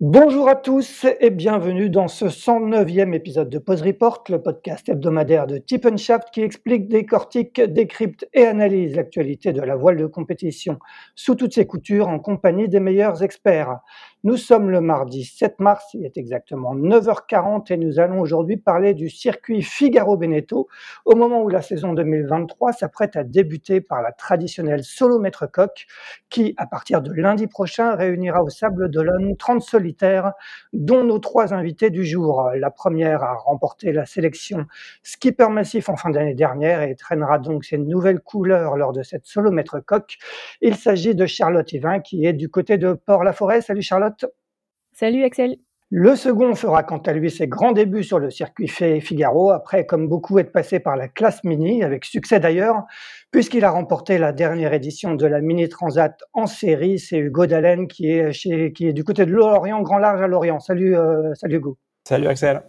Bonjour à tous et bienvenue dans ce 109e épisode de Pause Report, le podcast hebdomadaire de Tip qui explique, décortique, décrypte et analyse l'actualité de la voile de compétition sous toutes ses coutures en compagnie des meilleurs experts. Nous sommes le mardi 7 mars, il est exactement 9h40 et nous allons aujourd'hui parler du circuit Figaro-Beneteau au moment où la saison 2023 s'apprête à débuter par la traditionnelle solo maître coq qui, à partir de lundi prochain, réunira au Sable d'Olonne 30 solitaires, dont nos trois invités du jour. La première a remporté la sélection skipper massif en fin d'année dernière et traînera donc ses nouvelles couleurs lors de cette solo maître. Il s'agit de Charlotte Yvain qui est du côté de Port-la-Forêt. Salut Charlotte. Salut Axel. Le second fera quant à lui ses grands débuts sur le circuit Figaro, après comme beaucoup être passé par la classe mini, avec succès d'ailleurs, puisqu'il a remporté la dernière édition de la Mini Transat en série. C'est Hugo Dallène qui est, chez, qui est du côté de Lorient, Grand Large à Lorient. Salut, euh, salut Hugo. Salut Axel.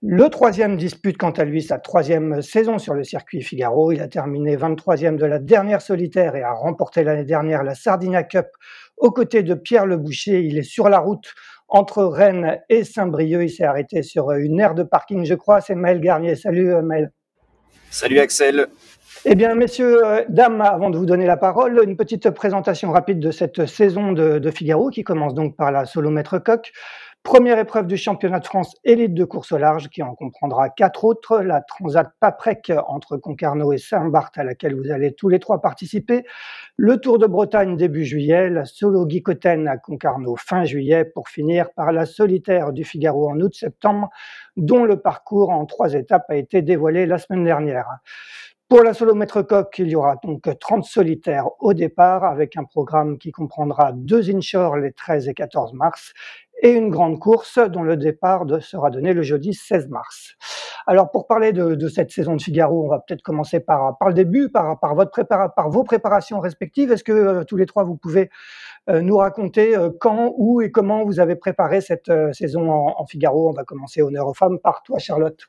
Le troisième dispute quant à lui sa troisième saison sur le circuit Figaro. Il a terminé 23e de la dernière solitaire et a remporté l'année dernière la Sardinia Cup aux côtés de Pierre Le Boucher. Il est sur la route entre Rennes et Saint-Brieuc. Il s'est arrêté sur une aire de parking, je crois. C'est Maël Garnier. Salut euh, Maël. Salut Axel. Eh bien, messieurs, euh, dames, avant de vous donner la parole, une petite présentation rapide de cette saison de, de Figaro qui commence donc par la solo maître coq. Première épreuve du championnat de France élite de course au large qui en comprendra quatre autres. La Transat Paprec entre Concarneau et Saint-Barth à laquelle vous allez tous les trois participer. Le Tour de Bretagne début juillet. La Solo à Concarneau fin juillet pour finir par la solitaire du Figaro en août-septembre dont le parcours en trois étapes a été dévoilé la semaine dernière. Pour la solo maître coq, il y aura donc 30 solitaires au départ avec un programme qui comprendra deux inshore les 13 et 14 mars et une grande course dont le départ sera donné le jeudi 16 mars. Alors pour parler de, cette saison de Figaro, on va peut-être commencer par, le début, par, vos préparations respectives. Est-ce que euh, tous les trois, vous pouvez euh, nous raconter euh, quand, où et comment vous avez préparé cette saison en, Figaro? On va commencer honneur aux femmes par toi, Charlotte.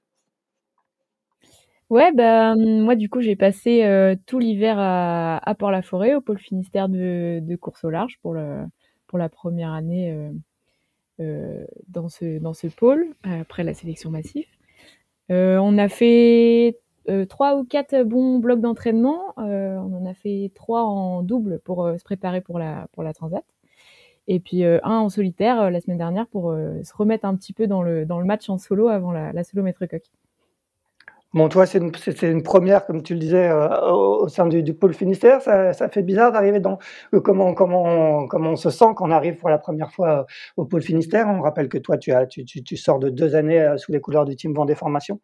Ouais, bah, moi du coup j'ai passé tout l'hiver à, Port-la-Forêt, au pôle Finistère de, course au large pour, le, pour la première année euh, dans, ce, dans ce pôle après la sélection massive. Euh, on a fait euh, trois ou quatre bons blocs d'entraînement. on en a fait trois en double pour se préparer pour la, pour la transat. Et puis un en solitaire la semaine dernière pour se remettre un petit peu dans le, dans le match en solo avant la, la solo maître coq. Bon, toi, c'est une, première, comme tu le disais, euh, au, sein du, pôle Finistère. Ça, fait bizarre d'arriver dans. Euh, comment, comment, comment on se sent quand on arrive pour la première fois euh, au pôle Finistère On rappelle que toi, tu, as, tu, sors de deux années sous les couleurs du team Vendée Formation.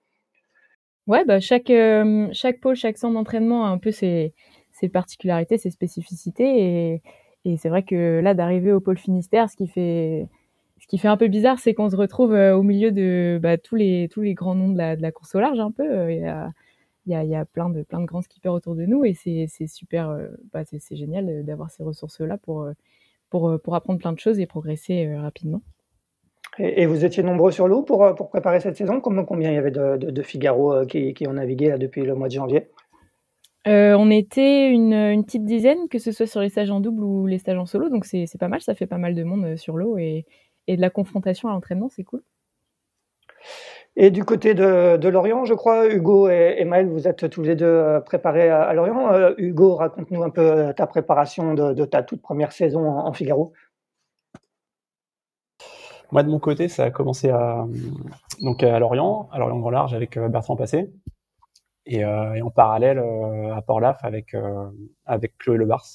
Ouais, bah chaque, pôle, chaque centre d'entraînement a un peu ses, ses particularités, ses spécificités. Et, et c'est vrai que là, d'arriver au pôle Finistère, ce qui fait ce qui fait un peu bizarre, c'est qu'on se retrouve euh, au milieu de bah, tous les tous les grands noms de la, de la course au large un peu. Euh, il y a, il y a, y a plein de plein de grands skippers autour de nous et c'est super, euh, bah, c'est génial d'avoir ces ressources là pour pour pour apprendre plein de choses et progresser rapidement. Et, vous étiez nombreux sur l'eau pour, pour préparer cette saison? Combien, il y avait de, de, Figaro qui, qui ont navigué là, depuis le mois de janvier? Euh, on était une, une, petite dizaine, que ce soit sur les stages en double ou les stages en solo, donc c'est pas mal, ça fait pas mal de monde sur l'eau et, et de la confrontation à l'entraînement, c'est cool. Et du côté de, Lorient, je crois, Hugo et, Maël, vous êtes tous les deux euh, préparés à, Lorient. Euh, Hugo, raconte-nous un peu euh, ta préparation de, ta toute première saison en, Figaro. Moi, de mon côté, ça a commencé à, donc à Lorient, à Lorient Grand Large avec Bertrand Passé, et, en parallèle à Port-Laf avec, avec Chloé Lebars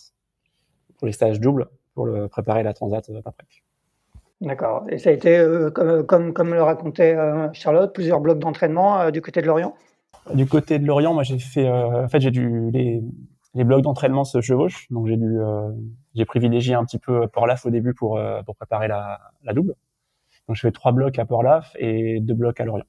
pour les stages doubles pour le, préparer la Transat après. D'accord. Et ça a été, euh, comme, comme, le racontait euh, Charlotte, plusieurs blocs d'entraînement euh, du côté de Lorient? Du côté de Lorient, moi j'ai fait, en fait j'ai dû, les, les blocs d'entraînement se chevauchent, donc j'ai dû j'ai privilégié un petit peu Port-Laf au début pour, pour préparer la, la double. Donc je fais trois blocs à Port-Laf et deux blocs à Lorient.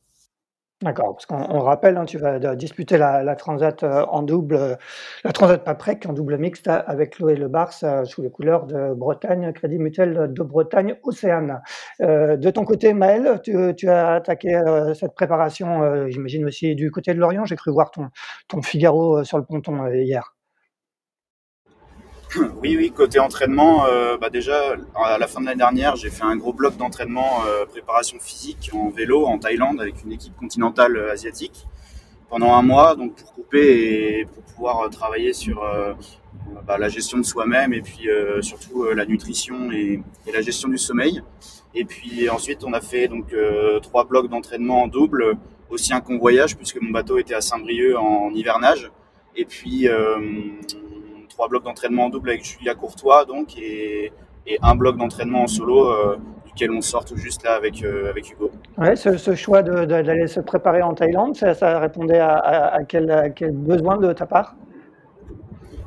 D'accord, parce qu'on rappelle, hein, tu vas disputer la, la Transat euh, en double, euh, la Transat Paprec en double mixte avec Chloé Le Bars euh, sous les couleurs de Bretagne, Crédit Mutuel de Bretagne, Océane. de ton côté, Maël, tu, as attaqué cette préparation, j'imagine aussi du côté de Lorient. J'ai cru voir ton, ton Figaro sur le ponton hier. Oui, oui, côté entraînement, euh, bah déjà, à la fin de l'année dernière, j'ai fait un gros bloc d'entraînement euh, préparation physique en vélo en Thaïlande avec une équipe continentale euh, asiatique pendant un mois, donc pour couper et pour pouvoir travailler sur bah, la gestion de soi-même et puis surtout la nutrition et, la gestion du sommeil. Et puis ensuite, on a fait donc trois blocs d'entraînement en double, aussi un convoyage puisque mon bateau était à Saint-Brieuc en hivernage. Et puis trois blocs d'entraînement en double avec Julia Courtois, donc, et, un bloc d'entraînement en solo, euh, duquel on sort tout juste là avec, euh, avec Hugo. Ouais, ce, choix d'aller se préparer en Thaïlande, ça, répondait à, quel, quel, besoin de ta part?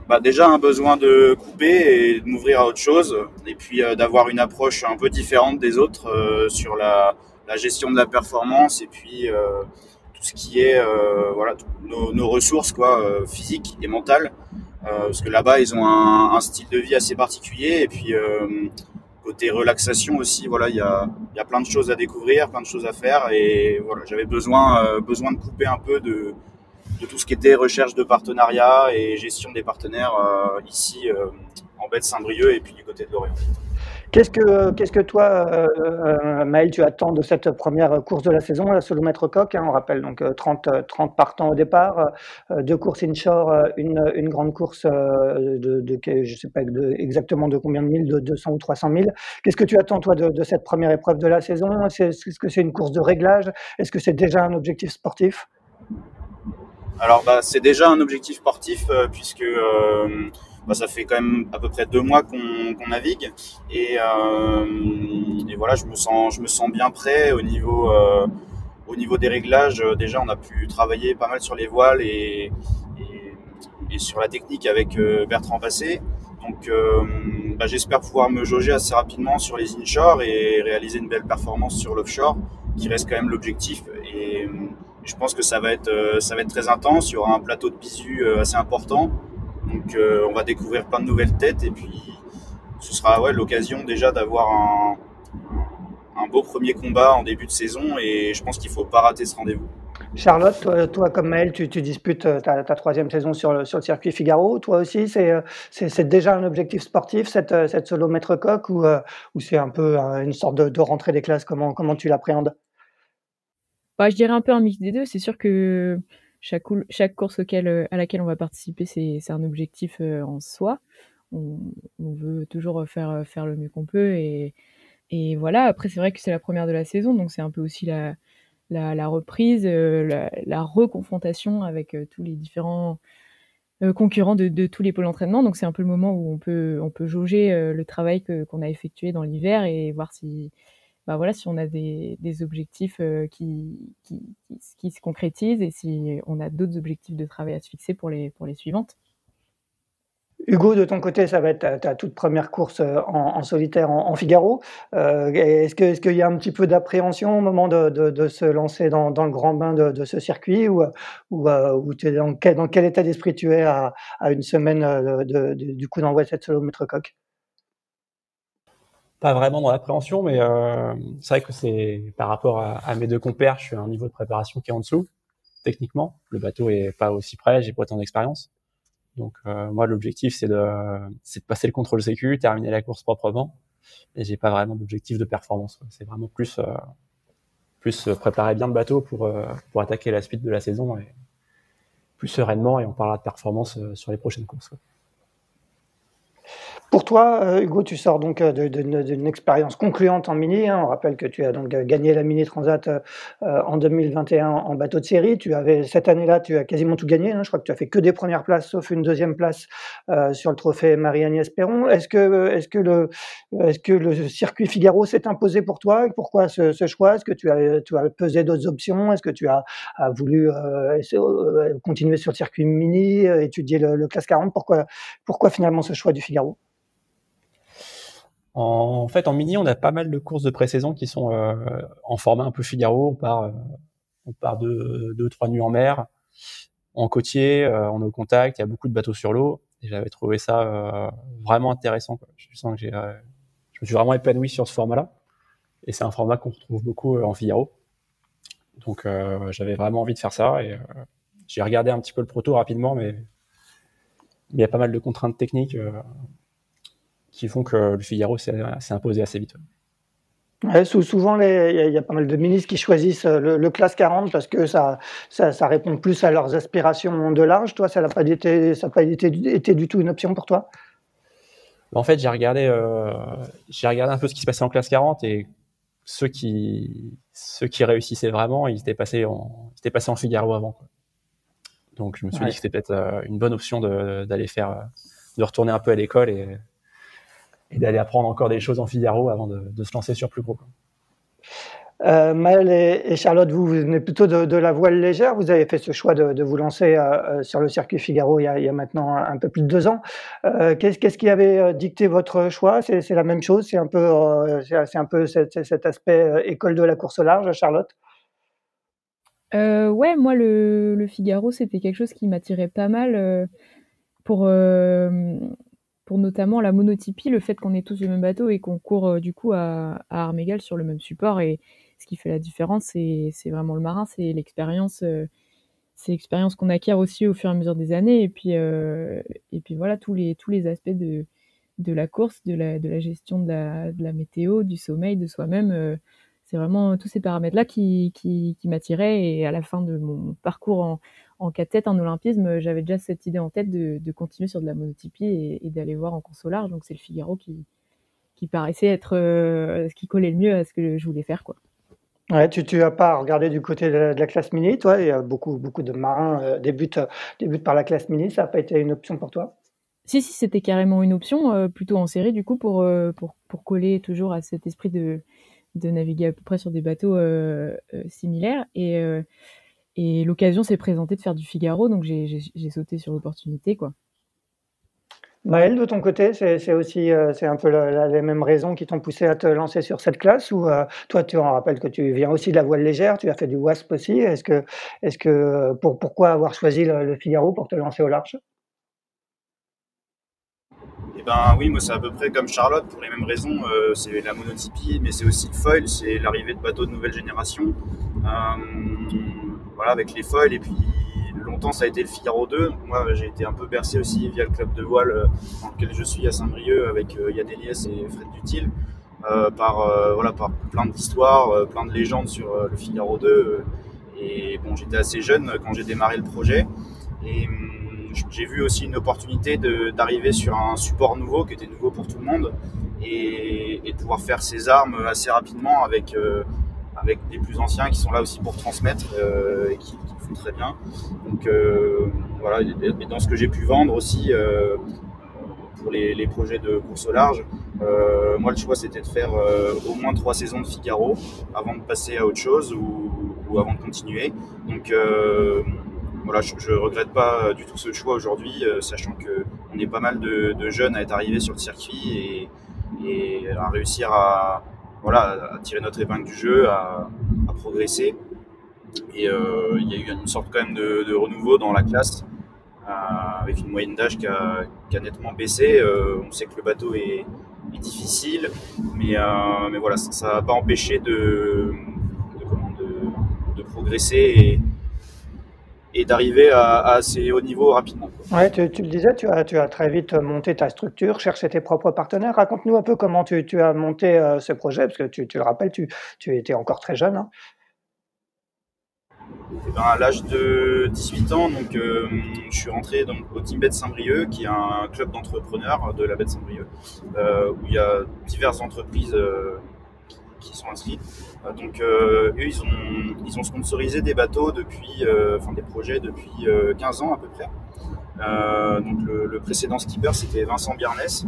Bah déjà un besoin de couper et de m'ouvrir à autre chose, et puis euh, d'avoir une approche un peu différente des autres sur la, la, gestion de la performance et puis tout ce qui est voilà nos, nos, ressources quoi physiques et mentales euh, parce que là-bas, ils ont un, style de vie assez particulier. Et puis, euh, côté relaxation aussi, voilà, il y a, y a, plein de choses à découvrir, plein de choses à faire. Et voilà, j'avais besoin, euh, besoin de couper un peu de, de, tout ce qui était recherche de partenariat et gestion des partenaires ici en baie de Saint-Brieuc et puis du côté de Lorient. Qu'est-ce que, qu'est-ce que toi, euh, euh, Maël, tu attends de cette première course de la saison, la solo maître coq hein, On rappelle donc 30, euh, 30 partants au départ, deux courses inshore, une, une grande course de, je ne sais pas exactement de combien de mille, de 200 ou 300 000. Qu'est-ce que tu attends toi de, de cette première épreuve de la saison? Est-ce que c'est une course de réglage? Est-ce que c'est déjà un objectif sportif? Alors, bah, c'est déjà un objectif sportif puisque bah, ça fait quand même à peu près deux mois qu'on navigue et, euh, et, voilà, je me sens, je me sens bien prêt au niveau, euh, au niveau des réglages. Déjà, on a pu travailler pas mal sur les voiles et, et, sur la technique avec euh, Bertrand Passé. Donc, bah, j'espère pouvoir me jauger assez rapidement sur les inshore et réaliser une belle performance sur l'offshore, qui reste quand même l'objectif. Et je pense que ça va être, ça va être très intense. Il y aura un plateau de bisu assez important. Donc euh, on va découvrir plein de nouvelles têtes et puis ce sera ouais, l'occasion déjà d'avoir un, beau premier combat en début de saison et je pense qu'il ne faut pas rater ce rendez-vous. Charlotte, toi, comme Maël, tu, disputes euh, ta, troisième saison sur le, sur le, circuit Figaro. Toi aussi, c'est euh, déjà un objectif sportif, cette, cette solo maître coq, ou, ou c'est un peu une sorte de, rentrée des classes? Comment, comment tu l'appréhendes? Bah, Je dirais un peu un mix des deux. C'est sûr que chaque, course euh, à laquelle on va participer, c'est un objectif euh, en soi. On, veut toujours faire, euh, faire le mieux qu'on peut. Et, voilà, après, c'est vrai que c'est la première de la saison, donc c'est un peu aussi la, reprise, la, reconfrontation avec tous les différents concurrents de, tous les pôles d'entraînement. Donc c'est un peu le moment où on peut jauger le travail qu'on a effectué dans l'hiver et voir si, bah voilà, si on a des, des objectifs euh, qui, qui, qui, se concrétisent et si on a d'autres objectifs de travail à se fixer pour les, pour les suivantes. Hugo, de ton côté, ça va être ta, toute première course euh, en, solitaire en, Figaro. Euh, est-ce qu'il est y a un petit peu d'appréhension au moment de, de, se lancer dans, dans, le grand bain de, ce circuit ou, ou, ou es dans, quel, dans quel état d'esprit tu es à, à une semaine du coup d'envoi de cette solo coq? Pas vraiment dans l'appréhension, mais euh, c'est vrai que c'est par rapport à, mes deux compères, je suis à un niveau de préparation qui est en dessous, techniquement. Le bateau est pas aussi prêt, j'ai pas autant d'expérience. Donc euh, moi, l'objectif c'est de, passer le contrôle sécu, terminer la course proprement. Et j'ai pas vraiment d'objectif de performance. C'est vraiment plus, euh, préparer bien le bateau pour pour attaquer la suite de la saison et plus sereinement. Et on parlera de performance sur les prochaines courses. Pour toi, euh, Hugo, tu sors donc euh, d'une expérience concluante en mini. Hein. On rappelle que tu as donc euh, gagné la Mini Transat en 2021 en bateau de série. Tu avais cette année-là, tu as quasiment tout gagné. Hein. Je crois que tu as fait que des premières places, sauf une deuxième place sur le trophée Marie-Agnès Perron. Est-ce que, est-ce que le, circuit Figaro s'est imposé pour toi? Pourquoi ce, choix? Est-ce que tu as, pesé d'autres options? Est-ce que tu as, voulu continuer sur le circuit mini, étudier le, classe 40 Pourquoi, pourquoi finalement ce choix du Figaro? En, fait, en mini, on a pas mal de courses de pré-saison qui sont en format un peu Figaro. On part, on part de deux, trois nuits en mer, en côtier, on est au contact. Il y a beaucoup de bateaux sur l'eau. Et j'avais trouvé ça vraiment intéressant. Quoi. Je sens que j'ai, je me suis vraiment épanoui sur ce format-là. Et c'est un format qu'on retrouve beaucoup en Figaro. Donc euh, j'avais vraiment envie de faire ça et euh, j'ai regardé un petit peu le proto rapidement, mais il y a pas mal de contraintes techniques euh, qui font que le Figaro s'est imposé assez vite. souvent, il y, a pas mal de ministres qui choisissent le, classe 40 parce que ça, ça, répond plus à leurs aspirations de large. Toi, ça n'a pas, été, ça pas été, été, du tout une option pour toi? En fait, j'ai regardé, j'ai regardé un peu ce qui se passait en classe 40 et ceux qui, ceux qui réussissaient vraiment, ils étaient passés en, ils étaient passés en Figaro avant. Quoi. Donc je me suis dit que c'était peut-être euh, une bonne option d'aller faire, euh, de retourner un peu à l'école et, et d'aller apprendre encore des choses en Figaro avant de, de se lancer sur plus gros. Quoi. Euh, Maëlle et, Charlotte, vous, venez plutôt de, la voile légère. Vous avez fait ce choix de, vous lancer euh, euh, sur le circuit Figaro il y, a, maintenant un, peu plus de deux ans. Qu'est-ce qui avait dicté votre choix? C'est la même chose? C'est un peu, c'est un peu cet, aspect école de la course au large, Charlotte? Ouais, moi, le, Figaro, c'était quelque chose qui m'attirait pas mal pour pour notamment la monotypie, le fait qu'on ait tous le même bateau et qu'on court du coup à, armes égales sur le même support et, ce qui fait la différence, c'est vraiment le marin, c'est l'expérience, euh, c'est l'expérience qu'on acquiert aussi au fur et à mesure des années. Et puis, euh, et puis voilà, tous les, tous les aspects de, de la course, de la, de la gestion de la, météo, du sommeil, de soi-même. Euh, c'est vraiment tous ces paramètres-là qui, qui, qui m'attiraient. Et à la fin de mon parcours en, en 4 têtes, en olympisme, j'avais déjà cette idée en tête de, de continuer sur de la monotypie et, et d'aller voir en au large. Donc c'est le Figaro qui, qui paraissait être ce qui collait le mieux à ce que je voulais faire. quoi. Ouais, tu tu as pas regardé du côté de la classe mini, toi? Il y a beaucoup beaucoup de marins, euh, débutent, débutent par la classe mini, ça n'a pas été une option pour toi? Si, si, c'était carrément une option, euh, plutôt en série du coup pour, euh, pour pour coller toujours à cet esprit de de naviguer à peu près sur des bateaux, similaires et et l'occasion s'est présentée de faire du Figaro donc j'ai sauté sur l'opportunité, quoi. Maël, de ton côté, c'est aussi euh, c'est un peu les mêmes raisons qui t'ont poussé à te lancer sur cette classe ou euh, toi tu en rappelles que tu viens aussi de la voile légère, tu as fait du WASP aussi. Est-ce que est-ce que pour, pourquoi avoir choisi le, Figaro pour te lancer au large? Eh ben oui, moi c'est à peu près comme Charlotte pour les mêmes raisons. Euh, c'est la monotypie, mais c'est aussi le foil, c'est l'arrivée de bateaux de nouvelle génération. Voilà, avec les foils et puis longtemps ça a été le Figaro 2. Moi j'ai été un peu bercé aussi via le club de voile euh, dans lequel je suis à Saint-Brieuc avec euh, Yann et Fred Dutil. Euh, par, voilà, par plein d'histoires, plein de légendes sur le Figaro 2. et bon, j'étais assez jeune quand j'ai démarré le projet. Et hum, j'ai vu aussi une opportunité d'arriver sur un support nouveau qui était nouveau pour tout le monde et, de pouvoir faire ses armes assez rapidement avec, avec des plus anciens qui sont là aussi pour transmettre et qui, très bien. Donc euh, voilà, et dans ce que j'ai pu vendre aussi euh, pour les, projets de course au large, euh, moi le choix c'était de faire au moins trois saisons de Figaro avant de passer à autre chose ou, avant de continuer. Donc voilà, je, ne regrette pas du tout ce choix aujourd'hui, sachant que on est pas mal de, jeunes à être arrivés sur le circuit et, à réussir à, voilà, à tirer notre épingle du jeu, à progresser. Et euh, il y a eu une sorte quand même de, renouveau dans la classe, euh, avec une moyenne d'âge qui a, nettement baissé. Euh, on sait que le bateau est, difficile, mais, mais voilà, ça n'a pas empêché de, de, progresser et, d'arriver à, assez haut niveau rapidement. Ouais, tu, le disais, tu as, tu as très vite monté ta structure, cherché tes propres partenaires. Raconte-nous un peu comment tu, tu as monté ce projet, parce que tu, le rappelles, tu, étais encore très jeune. Hein. Eh ben, à l'âge de 18 ans, donc, euh, je suis rentré donc, au Team Bet Saint-Brieuc, qui est un club d'entrepreneurs de la baie de Saint-Brieuc, euh, où il y a diverses entreprises euh, qui sont inscrites. donc, eux, ils ont, sponsorisé des bateaux depuis, enfin des projets depuis 15 ans à peu près. donc, le, précédent skipper, c'était Vincent Biarnès,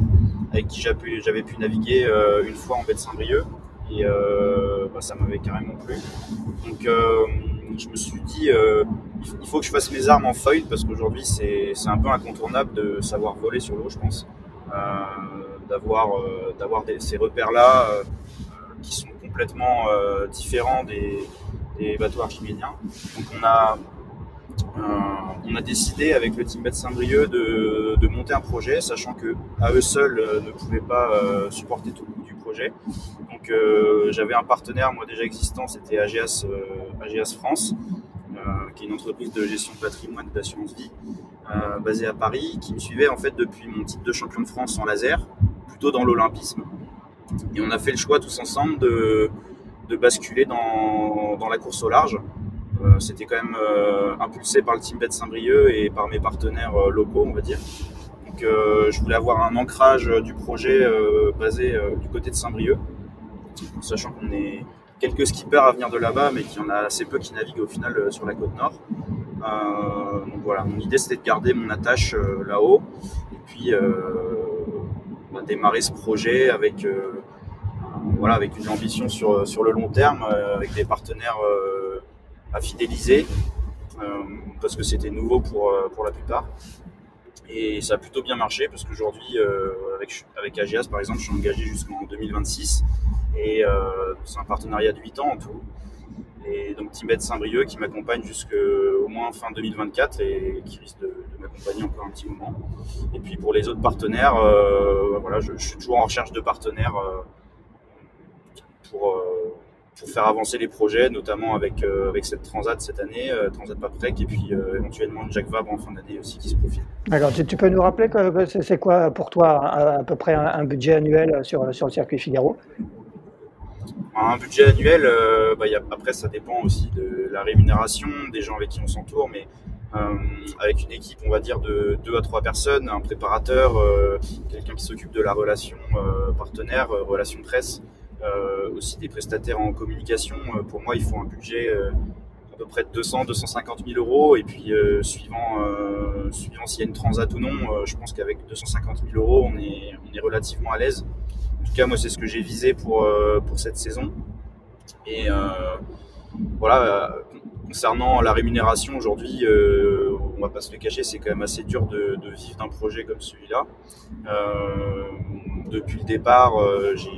avec qui j'avais pu, naviguer une fois en baie de Saint-Brieuc et euh, bah, ça m'avait carrément plu. Donc euh, je me suis dit, euh, il faut que je fasse mes armes en foil parce qu'aujourd'hui c'est un peu incontournable de savoir voler sur l'eau, je pense. d'avoir d'avoir ces repères-là qui sont complètement différents des, bateaux archimédiens. Donc on a euh, décidé avec le team Bet Saint-Brieuc de, monter un projet, sachant que à eux seuls euh, ne pouvaient pas euh, supporter tout le coût du projet. Donc j'avais un partenaire moi déjà existant, c'était AGS, France, qui est une entreprise de gestion de patrimoine d'assurance vie basée à Paris, qui me suivait en fait depuis mon titre de champion de France en laser, plutôt dans l'olympisme. Et on a fait le choix tous ensemble de, de basculer dans, dans la course au large. Euh, c'était quand même euh, impulsé par le team Bet Saint-Brieuc et par mes partenaires euh, locaux, on va dire. Donc je voulais avoir un ancrage du projet basé du côté de Saint-Brieuc, sachant qu'on est quelques skippers à venir de là-bas, mais qu'il y en a assez peu qui naviguent au final sur la côte nord. donc voilà, mon idée c'était de garder mon attache là-haut et puis bah, démarrer ce projet avec voilà avec une ambition sur sur le long terme, avec des partenaires à fidéliser euh, parce que c'était nouveau pour, euh, pour la plupart. Et ça a plutôt bien marché parce qu'aujourd'hui, euh, avec, avec par exemple, je suis engagé jusqu'en 2026 et c'est un partenariat de 8 ans en tout. Et donc Tibet Saint-Brieuc qui m'accompagne jusqu'au moins fin 2024 et qui risque de, m'accompagner encore un petit moment. Et puis pour les autres partenaires, voilà, je, suis toujours en recherche de partenaires pour, pour faire avancer les projets, notamment avec, euh, avec cette Transat cette année, euh, Transat Paprec, et puis euh, éventuellement une Jacques Vabre en fin d'année aussi qui se profile. Alors, tu, peux nous rappeler c'est quoi pour toi à, peu près un, budget annuel sur, sur le circuit Figaro? Un budget annuel, bah, y a, après ça dépend aussi de la rémunération, des gens avec qui on s'entoure, mais avec une équipe, on va dire, de 2 à 3 personnes, un préparateur, quelqu'un qui s'occupe de la relation partenaire, relation presse, euh, aussi des prestataires en communication. Euh, pour moi, il faut un budget euh, à peu près de 200, 250 000 euros. Et puis, suivant, s'il y a une transat ou non, je pense qu'avec 250 000 euros, on est relativement à l'aise. En tout cas, moi, c'est ce que j'ai visé pour, pour cette saison. Et voilà, concernant la rémunération, aujourd'hui, euh, on va pas se le cacher, c'est quand même assez dur de, vivre d'un projet comme celui-là. Euh, depuis le départ, euh, j'ai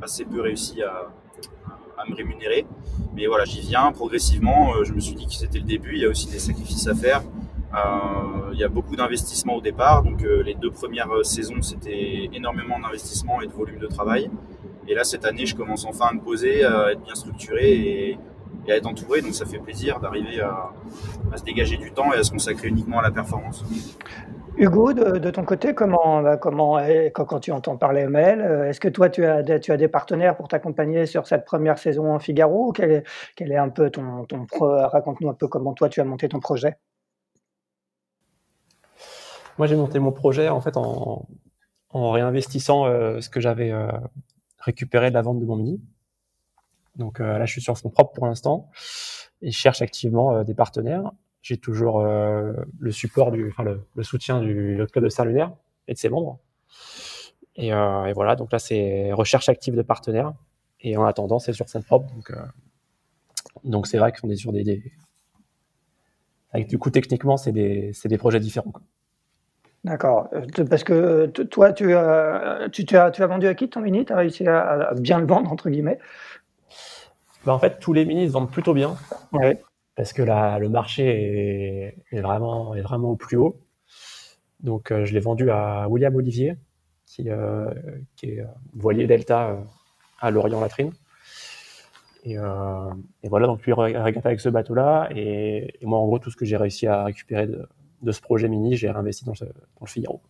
assez peu réussi à, me rémunérer. Mais voilà, j'y viens progressivement. je me suis dit que c'était le début. Il y a aussi des sacrifices à faire. Il y a beaucoup d'investissements au départ. Donc les deux premières saisons, c'était énormément d'investissement et de volume de travail. Et là, cette année, je commence enfin à me poser, à être bien structuré et, à être entouré. Donc ça fait plaisir d'arriver à, se dégager du temps et à se consacrer uniquement à la performance. Hugo, de, ton côté, comment, bah, comment quand, tu entends parler ML, euh, est-ce que toi tu as, des partenaires pour t'accompagner sur cette première saison en Figaro quel est, un peu ton raconte-nous un peu comment toi tu as monté ton projet? Moi j'ai monté mon projet en fait en, en réinvestissant euh, ce que j'avais euh, récupéré de la vente de mon mini. Donc euh, là, je suis sur fonds propres pour l'instant et je cherche activement euh, des partenaires. J'ai toujours euh, le support du, enfin le, soutien du club de Saint-Lunaire et de ses membres. Et, et, voilà, donc là, c'est recherche active de partenaires. Et en attendant, c'est sur fonds propres. Donc, donc c'est vrai qu'on est sur des, des, avec du coup techniquement, c'est des, des projets différents. D'accord. Parce que toi, tu, tu, tu, as, tu as vendu à qui ton mini? Tu as réussi à, bien le vendre, entre guillemets? Bah, en fait, tous les minis se vendent plutôt bien. Parce que la, le marché est, vraiment, est vraiment au plus haut. Donc, euh, je l'ai vendu à William Olivier, qui, euh, qui est voilier Delta euh, à Lorient-Latrine. Et, voilà, donc lui régate avec ce bateau-là. Et, moi, en gros, tout ce que j'ai réussi à récupérer de, de ce projet mini, j'ai réinvesti dans, dans le Figaro.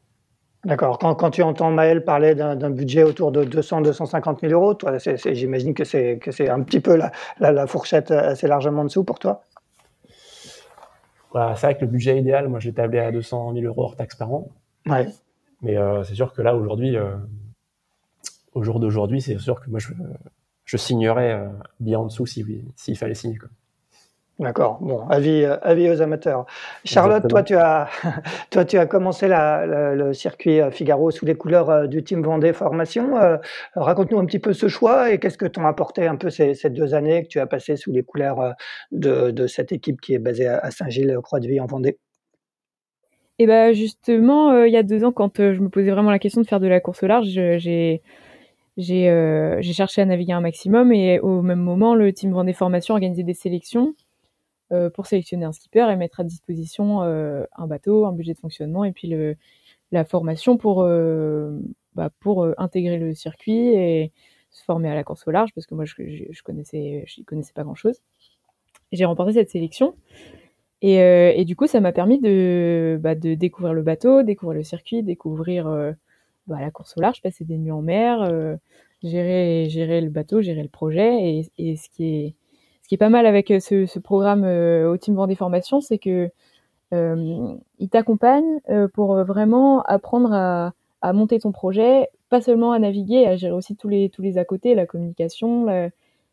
D'accord. Quand, quand, tu entends Maël parler d'un budget autour de 200-250 000 euros, toi, j'imagine que c'est un petit peu la, la, fourchette assez largement en dessous pour toi voilà, C'est vrai que le budget idéal, moi, j'ai tablé à 200 000 euros hors taxe par an. Ouais. Mais euh, c'est sûr que là, aujourd'hui, euh, au jour d'aujourd'hui, c'est sûr que moi, je, je signerais euh, bien en dessous s'il si, fallait signer. Quoi. D'accord. Bon, avis, euh, avis aux amateurs. Charlotte, toi tu, as, toi, tu as commencé la, le circuit euh, Figaro sous les couleurs euh, du Team Vendée Formation. Raconte-nous un petit peu ce choix et qu'est-ce que t'ont apporté un peu ces, ces, deux années que tu as passées sous les couleurs de, de cette équipe qui est basée à Saint-Gilles, Croix-de-Vie en Vendée? Et bah justement, il y a deux ans, quand je me posais vraiment la question de faire de la course au large, j'ai j'ai cherché à naviguer un maximum et au même moment, le team Vendée Formation organisait des sélections pour sélectionner un skipper et mettre à disposition un bateau, un budget de fonctionnement et puis la formation pour, bah, pour intégrer le circuit et se former à la course au large parce que moi je, je, connaissais je connaissais pas grand chose. J'ai remporté cette sélection et, euh, du coup ça m'a permis de, bah, de découvrir le bateau, découvrir le circuit, découvrir euh, bah, la course au large, passer des nuits en mer, euh, gérer gérer le bateau, gérer le projet et, et ce qui est ce qui est pas mal avec ce, ce programme au Team Vendée Formation, c'est que il t'accompagne pour vraiment apprendre à, monter ton projet, pas seulement à naviguer, à gérer aussi tous les, tous les à côté, la communication,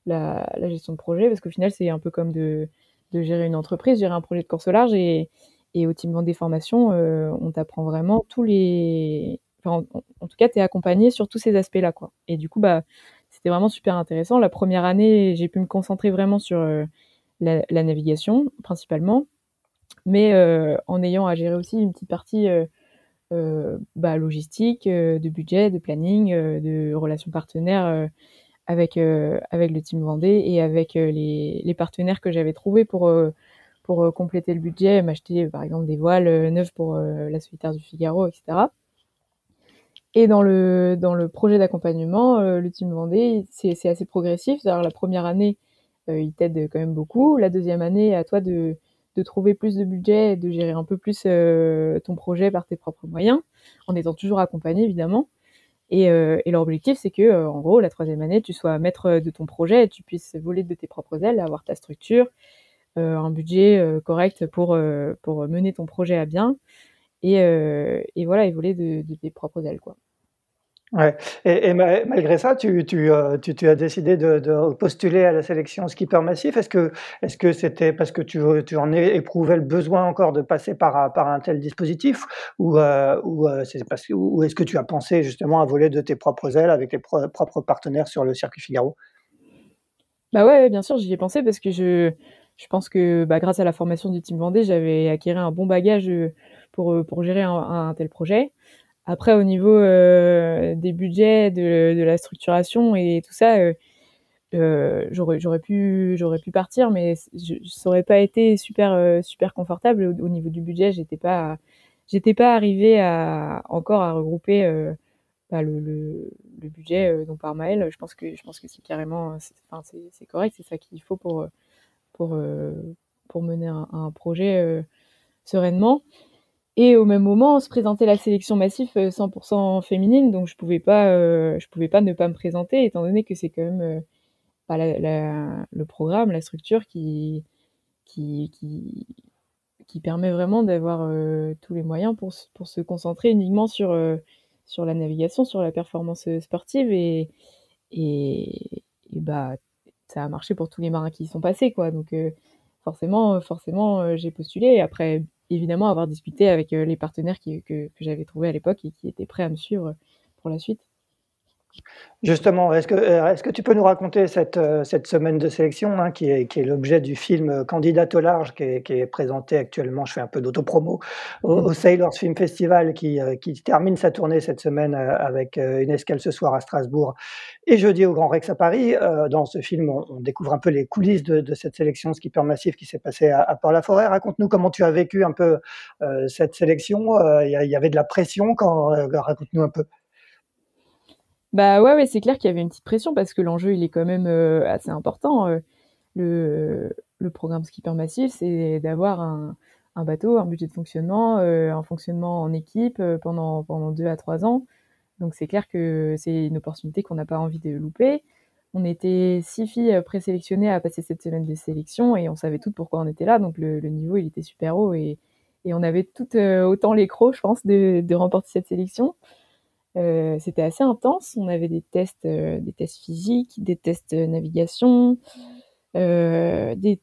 la, gestion de projet, parce qu'au final, c'est un peu comme de, gérer une entreprise, gérer un projet de course au large. Et, au team des formations, euh, on t'apprend vraiment tous les. Enfin, en, tout cas, tu es accompagné sur tous ces aspects-là. Et du coup, bah, c'était vraiment super intéressant. La première année, j'ai pu me concentrer vraiment sur euh, la, navigation, principalement, mais euh, en ayant à gérer aussi une petite partie euh, bah, logistique, de budget, de planning, de relations partenaires avec, avec le team Vendée et avec les, les, partenaires que j'avais trouvés pour, pour compléter le budget, m'acheter par exemple des voiles neuves pour la solitaire du Figaro, etc. Et dans le, dans le projet d'accompagnement, le team Vendée, c'est assez progressif. C'est-à-dire la première année, il t'aide quand même beaucoup. La deuxième année, à toi de, de trouver plus de budget et de gérer un peu plus euh, ton projet par tes propres moyens, en étant toujours accompagné évidemment. Et, euh, et leur objectif, c'est que, euh, en gros, la troisième année, tu sois maître de ton projet et tu puisses voler de tes propres ailes, avoir ta structure, euh, un budget euh, correct pour, euh, pour mener ton projet à bien et, et voilà, et voler de, de tes propres ailes, quoi. Ouais. Et, et, malgré ça, tu, tu, euh, tu, tu as décidé de, de, postuler à la sélection skipper massif. Est-ce que est-ce que c'était parce que tu, en éprouvais le besoin encore de passer par, par un tel dispositif, ou, euh, ou euh, parce est-ce que tu as pensé justement à voler de tes propres ailes avec tes pro propres partenaires sur le circuit Figaro? Bah ouais, bien sûr, j'y ai pensé parce que je je pense que bah, grâce à la formation du Team Vendée, j'avais acquis un bon bagage pour pour gérer un, tel projet. Après, au niveau euh, des budgets, de, la structuration et tout ça, euh, euh, j'aurais j'aurais pu pu partir, mais ça aurait pas été super euh, super confortable au, au, niveau du budget. J'étais pas pas arrivée à encore à regrouper euh, bah, le, budget euh, dont par Maël. Je pense que que c'est carrément c'est correct, c'est ça qu'il faut pour pour pour mener un projet sereinement. Et au même moment, se présentait la sélection massive 100% féminine, donc je pouvais pas, euh, je pouvais pas ne pas me présenter, étant donné que c'est quand même euh, bah, le programme, la structure qui, qui, qui, permet vraiment d'avoir euh, tous les moyens pour, pour se concentrer uniquement sur, euh, sur la navigation, sur la performance sportive, et, et, bah ça a marché pour tous les marins qui y sont passés, quoi. Donc euh, forcément, forcément, j'ai postulé. Après, évidemment avoir discuté avec euh, les partenaires que j'avais trouvés à l'époque et qui étaient prêts à me suivre pour la suite. Justement, est-ce que, euh, est que tu peux nous raconter cette, euh, cette semaine de sélection hein, qui est, qui est l'objet du film Candidate au large qui est, qui est, présenté actuellement, je fais un peu d'autopromo, au, au Sailors Film Festival qui, qui, termine sa tournée cette semaine avec une escale ce soir à Strasbourg et jeudi au Grand Rex à Paris. Dans ce film, on, découvre un peu les coulisses de, de cette sélection skipper massif qui s'est passée à, à Port-la-Forêt. Raconte-nous comment tu as vécu un peu euh, cette sélection. Il y, y, avait de la pression quand, raconte-nous un peu. Bah ouais, c'est clair qu'il y avait une petite pression parce que l'enjeu il est quand même euh, assez important. Euh, le, programme Skipper Massif, c'est d'avoir un, bateau, un budget de fonctionnement, euh, un fonctionnement en équipe pendant, pendant deux à trois ans. Donc c'est clair que c'est une opportunité qu'on n'a pas envie de louper. On était six filles présélectionnées à passer cette semaine de sélection et on savait toutes pourquoi on était là. Donc le, niveau il était super haut et, on avait toutes autant les crocs, je pense, de remporter cette sélection. Euh, c'était assez intense. On avait des tests, euh, des tests physiques, des tests navigation, euh, des,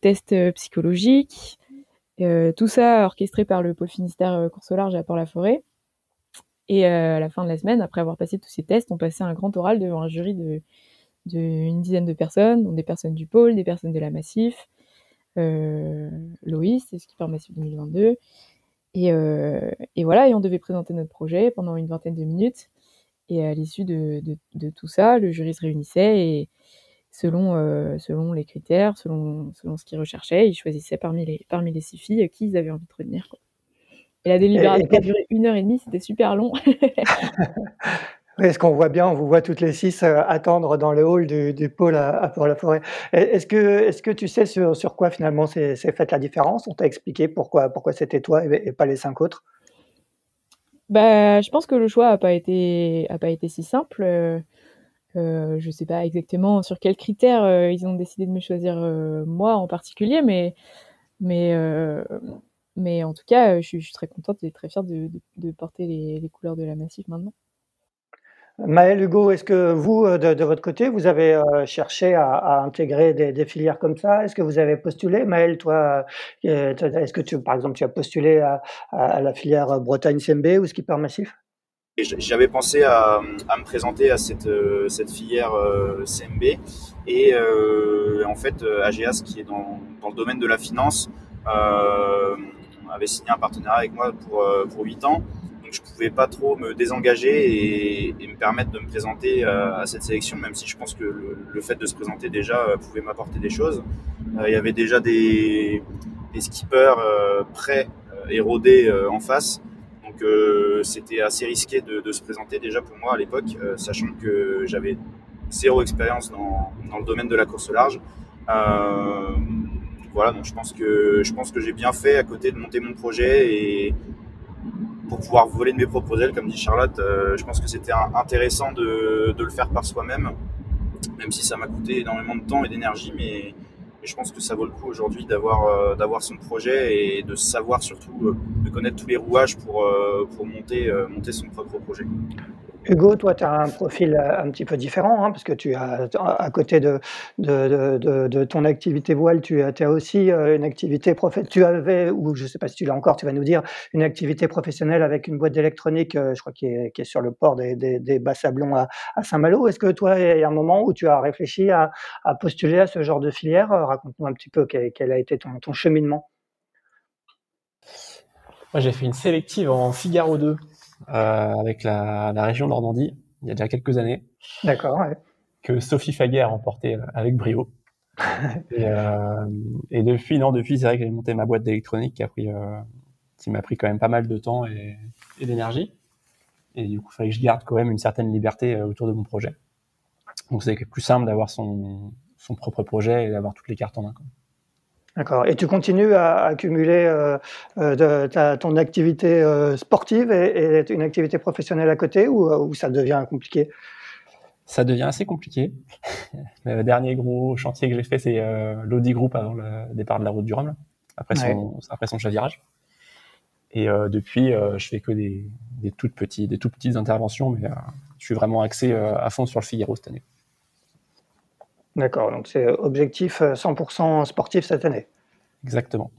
tests psychologiques. tout ça orchestré par le pôle Finistère Course au large à Port-la-Forêt. Et à la fin de la semaine, après avoir passé tous ces tests, on passait un grand oral devant un jury de dizaine de personnes, dont des personnes du pôle, des personnes de la Massif, euh, Loïs, skipper Massif 2022, Et, et, voilà, et on devait présenter notre projet pendant une vingtaine de minutes. Et à l'issue de, de, de, tout ça, le jury se réunissait et selon, selon les critères, selon, selon ce qu'ils recherchaient, ils choisissaient parmi les, parmi les six filles qui ils avaient envie de retenir. Quoi. Et la délibération a duré une heure et demie, c'était super long. est ce qu'on voit bien, on vous voit toutes les six euh, attendre dans le hall du, pôle à, Port-la-Forêt. Est-ce que, tu sais sur, quoi finalement s'est faite la différence? On t'a expliqué pourquoi, c'était toi et, pas les cinq autres? Bah, Je pense que le choix n'a pas, été, si simple. Euh, euh je ne sais pas exactement sur quels critères ils ont décidé de me choisir moi en particulier, mais, en tout cas, je suis, très contente et très fière de, de, porter les, les couleurs de la Massif maintenant. Maël, Hugo, est-ce que vous, euh, de, votre côté, vous avez euh, cherché à, intégrer des, filières comme ça? Est-ce que vous avez postulé? Maël, toi, euh, est-ce que tu, par exemple, tu as postulé à, la filière Bretagne CMB ou Skipper Massif? J'avais pensé à, me présenter à cette, filière CMB et en fait, AGAS, qui est dans, dans, le domaine de la finance, avait signé un partenariat avec moi pour, pour 8 ans donc je pouvais pas trop me désengager et, me permettre de me présenter euh, à cette sélection, même si je pense que le, fait de se présenter déjà euh, pouvait m'apporter des choses. Euh, il y avait déjà des, skippers prêts et rodés en face, donc c'était assez risqué de, se présenter déjà pour moi à l'époque, sachant que j'avais zéro expérience dans, le domaine de la course large. voilà, donc je pense que je pense que j'ai bien fait à côté de monter mon projet et pour pouvoir voler de mes propres ailes, comme dit Charlotte. Euh, je pense que c'était intéressant de, le faire par soi-même, même si ça m'a coûté énormément de temps et d'énergie, mais, je pense que ça vaut le coup aujourd'hui d'avoir euh, son projet et de savoir surtout, euh, de connaître tous les rouages pour, pour monter, monter son propre projet. Hugo, toi, tu as un profil euh, un petit peu différent, hein, parce que tu as, à côté de, ton activité voile, tu as, aussi euh, une activité professionnelle. Tu avais, ou je ne sais pas si tu l'as encore, tu vas nous dire, une activité professionnelle avec une boîte d'électronique, euh, je crois, qui est, sur le port des, des, des Bas-Sablons à, Saint-Malo. Est-ce que toi, il y a un moment où tu as réfléchi à, postuler à ce genre de filière? Raconte-nous un petit peu quel, a été ton, ton cheminement. Moi, j'ai fait une sélective en Figaro 2 euh, avec la, la, région Normandie il y a déjà quelques années. D'accord. Ouais. Que Sophie Faguet a remporté euh, avec brio. et, euh, et, depuis, non, depuis, c'est vrai que j'ai monté ma boîte d'électronique qui a pris, euh, qui m'a pris quand même pas mal de temps et, et d'énergie. Et du coup, il fallait que je garde quand même une certaine liberté euh, autour de mon projet. Donc, c'est plus simple d'avoir son, son propre projet et d'avoir toutes les cartes en main. Quoi. D'accord. Et tu continues à accumuler euh, euh de, ton activité euh, sportive et, et, une activité professionnelle à côté ou, ou ça devient compliqué? Ça devient assez compliqué. le dernier gros chantier que j'ai fait, c'est euh, l'Audi Group avant le départ de la route du Rhum, après son, après son chavirage. Et depuis, je fais que des, des, toutes petites, des toutes petites interventions, mais je suis vraiment axé à fond sur le Figaro cette année. D'accord, donc c'est objectif 100% euh, sportif cette année. Exactement.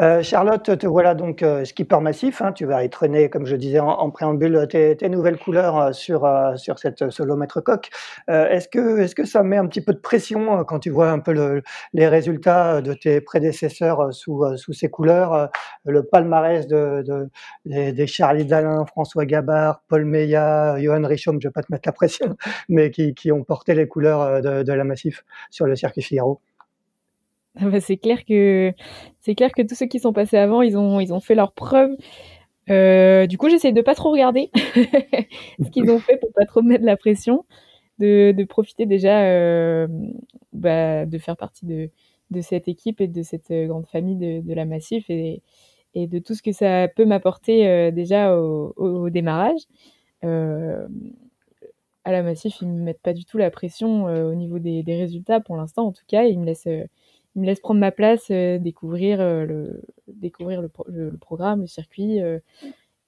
Euh, Charlotte, te voilà donc euh, skipper massif. Hein, tu vas né, comme je disais en, préambule, tes, nouvelles couleurs euh, sur, sur cette solomètre coque. est-ce, que, est-ce que ça met un petit peu de pression quand tu vois un peu le, les résultats de tes prédécesseurs sous, sous ces couleurs Le palmarès de, de des, Charlie Dalin, François Gabard, Paul Meillat, Johan Richaume, je ne vais pas te mettre la pression, mais qui, qui ont porté les couleurs de, de la massif sur le circuit Figaro? Ah bah, c'est clair que c'est clair que tous ceux qui sont passés avant, ils ont ils ont fait leurs preuves. Euh, du coup, j'essaie de pas trop regarder ce qu'ils ont fait pour pas trop mettre la pression, de, de profiter déjà euh, bah, de faire partie de, de cette équipe et de cette euh, grande famille de, de la Massif et, et de tout ce que ça peut m'apporter déjà au, démarrage. À la Massif, ils me mettent pas du tout la pression au niveau des, des, résultats pour l'instant, en tout cas, ils me laissent il me laisse prendre ma place, euh, découvrir, euh, le, découvrir le, le, programme, le circuit euh,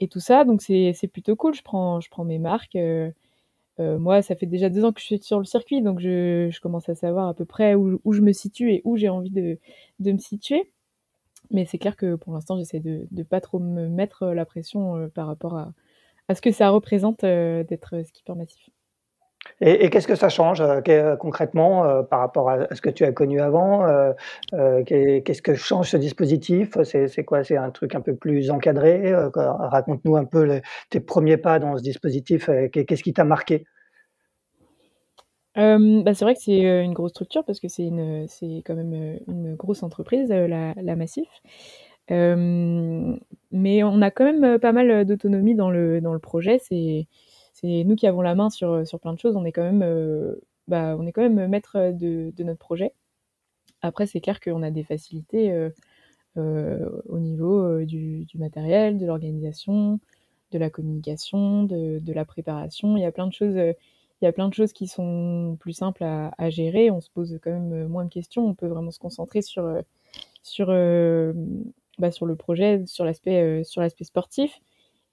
et tout ça. Donc c'est plutôt cool. Je prends, je prends mes marques. moi, ça fait déjà deux ans que je suis sur le circuit, donc je, je commence à savoir à peu près où, où je me situe et où j'ai envie de, de, me situer. Mais c'est clair que pour l'instant, j'essaie de ne pas trop me mettre la pression par rapport à, à, ce que ça représente d'être skipper massif. Et, qu'est-ce que ça change euh, concrètement euh, par rapport à, ce que tu as connu avant euh, Qu'est-ce que change ce dispositif? C'est quoi? C'est un truc un peu plus encadré Raconte-nous un peu tes premiers pas dans ce dispositif. Qu'est-ce qui t'a marqué? Bah, c'est vrai que c'est une grosse structure parce que c'est quand même une grosse entreprise, la, la Massif. mais on a quand même pas mal d'autonomie dans le, dans le projet. C'est, c'est nous qui avons la main sur, sur plein de choses. On est quand même, euh, bah, on est quand même maître de, de notre projet. Après, c'est clair qu'on a des facilités euh, euh, au niveau du, du, matériel, de l'organisation, de la communication, de, de, la préparation. Il y a plein de choses. il y a plein de choses qui sont plus simples à, à, gérer. On se pose quand même moins de questions. On peut vraiment se concentrer sur, sur, bah, sur le projet, sur l'aspect, sur l'aspect sportif.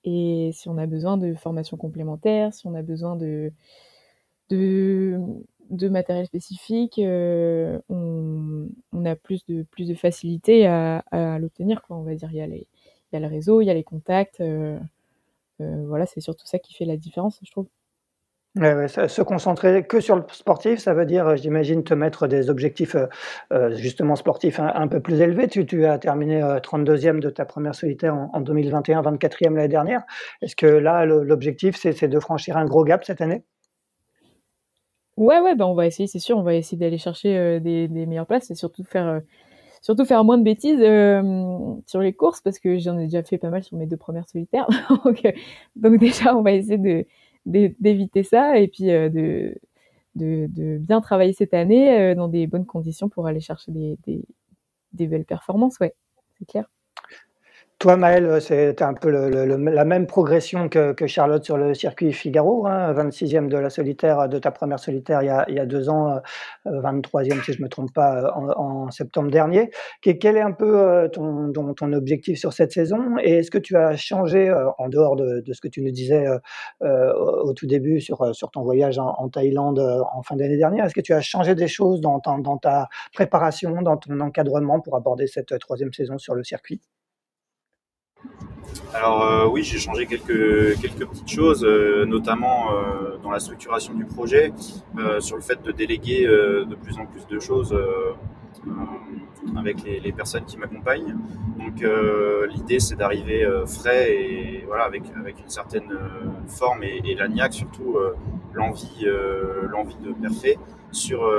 Et si on a besoin de formations complémentaires, si on a besoin de, de, matériel spécifique, euh, on, a plus de, plus de facilité à, l'obtenir. On va dire, il y, a les, le réseau, il y a les contacts. Euh, euh, voilà, c'est surtout ça qui fait la différence, je trouve. Se concentrer que sur le sportif, ça veut dire, j'imagine, te mettre des objectifs euh, euh, justement sportifs un, peu plus élevés. Tu, as terminé 32e euh, de ta première solitaire en, 2021, 24e l'année dernière. Est-ce que là, l'objectif, c'est de franchir un gros gap cette année? Ouais, ouais, bah on va essayer, c'est sûr, on va essayer d'aller chercher des, des, meilleures places et surtout faire, surtout faire moins de bêtises sur les courses parce que j'en ai déjà fait pas mal sur mes deux premières solitaires. donc, donc déjà, on va essayer de d'éviter ça et puis euh, de, bien travailler cette année euh, dans des bonnes conditions pour aller chercher des, des belles performances. Ouais, c'est clair. Toi, Maël, euh, c'est un peu la même progression que, Charlotte sur le circuit Figaro, 26e hein, de la solitaire, de ta première solitaire il y a, deux ans, 23e euh, si je ne me trompe pas, euh, en, septembre dernier. Quel est un peu ton, ton, objectif sur cette saison? Et est-ce que tu as changé, en dehors de, ce que tu nous disais au tout début sur, sur ton voyage en, Thaïlande en fin d'année dernière, est-ce que tu as changé des choses dans, dans ta préparation, dans ton encadrement pour aborder cette troisième saison sur le circuit? Alors euh, oui, j'ai changé quelques, quelques petites choses, euh, notamment euh, dans la structuration du projet, sur le fait de déléguer de plus en plus de choses avec les, personnes qui m'accompagnent. Donc l'idée c'est d'arriver frais et voilà avec, avec une certaine forme et, et l'agnac surtout l'envie de parfait sur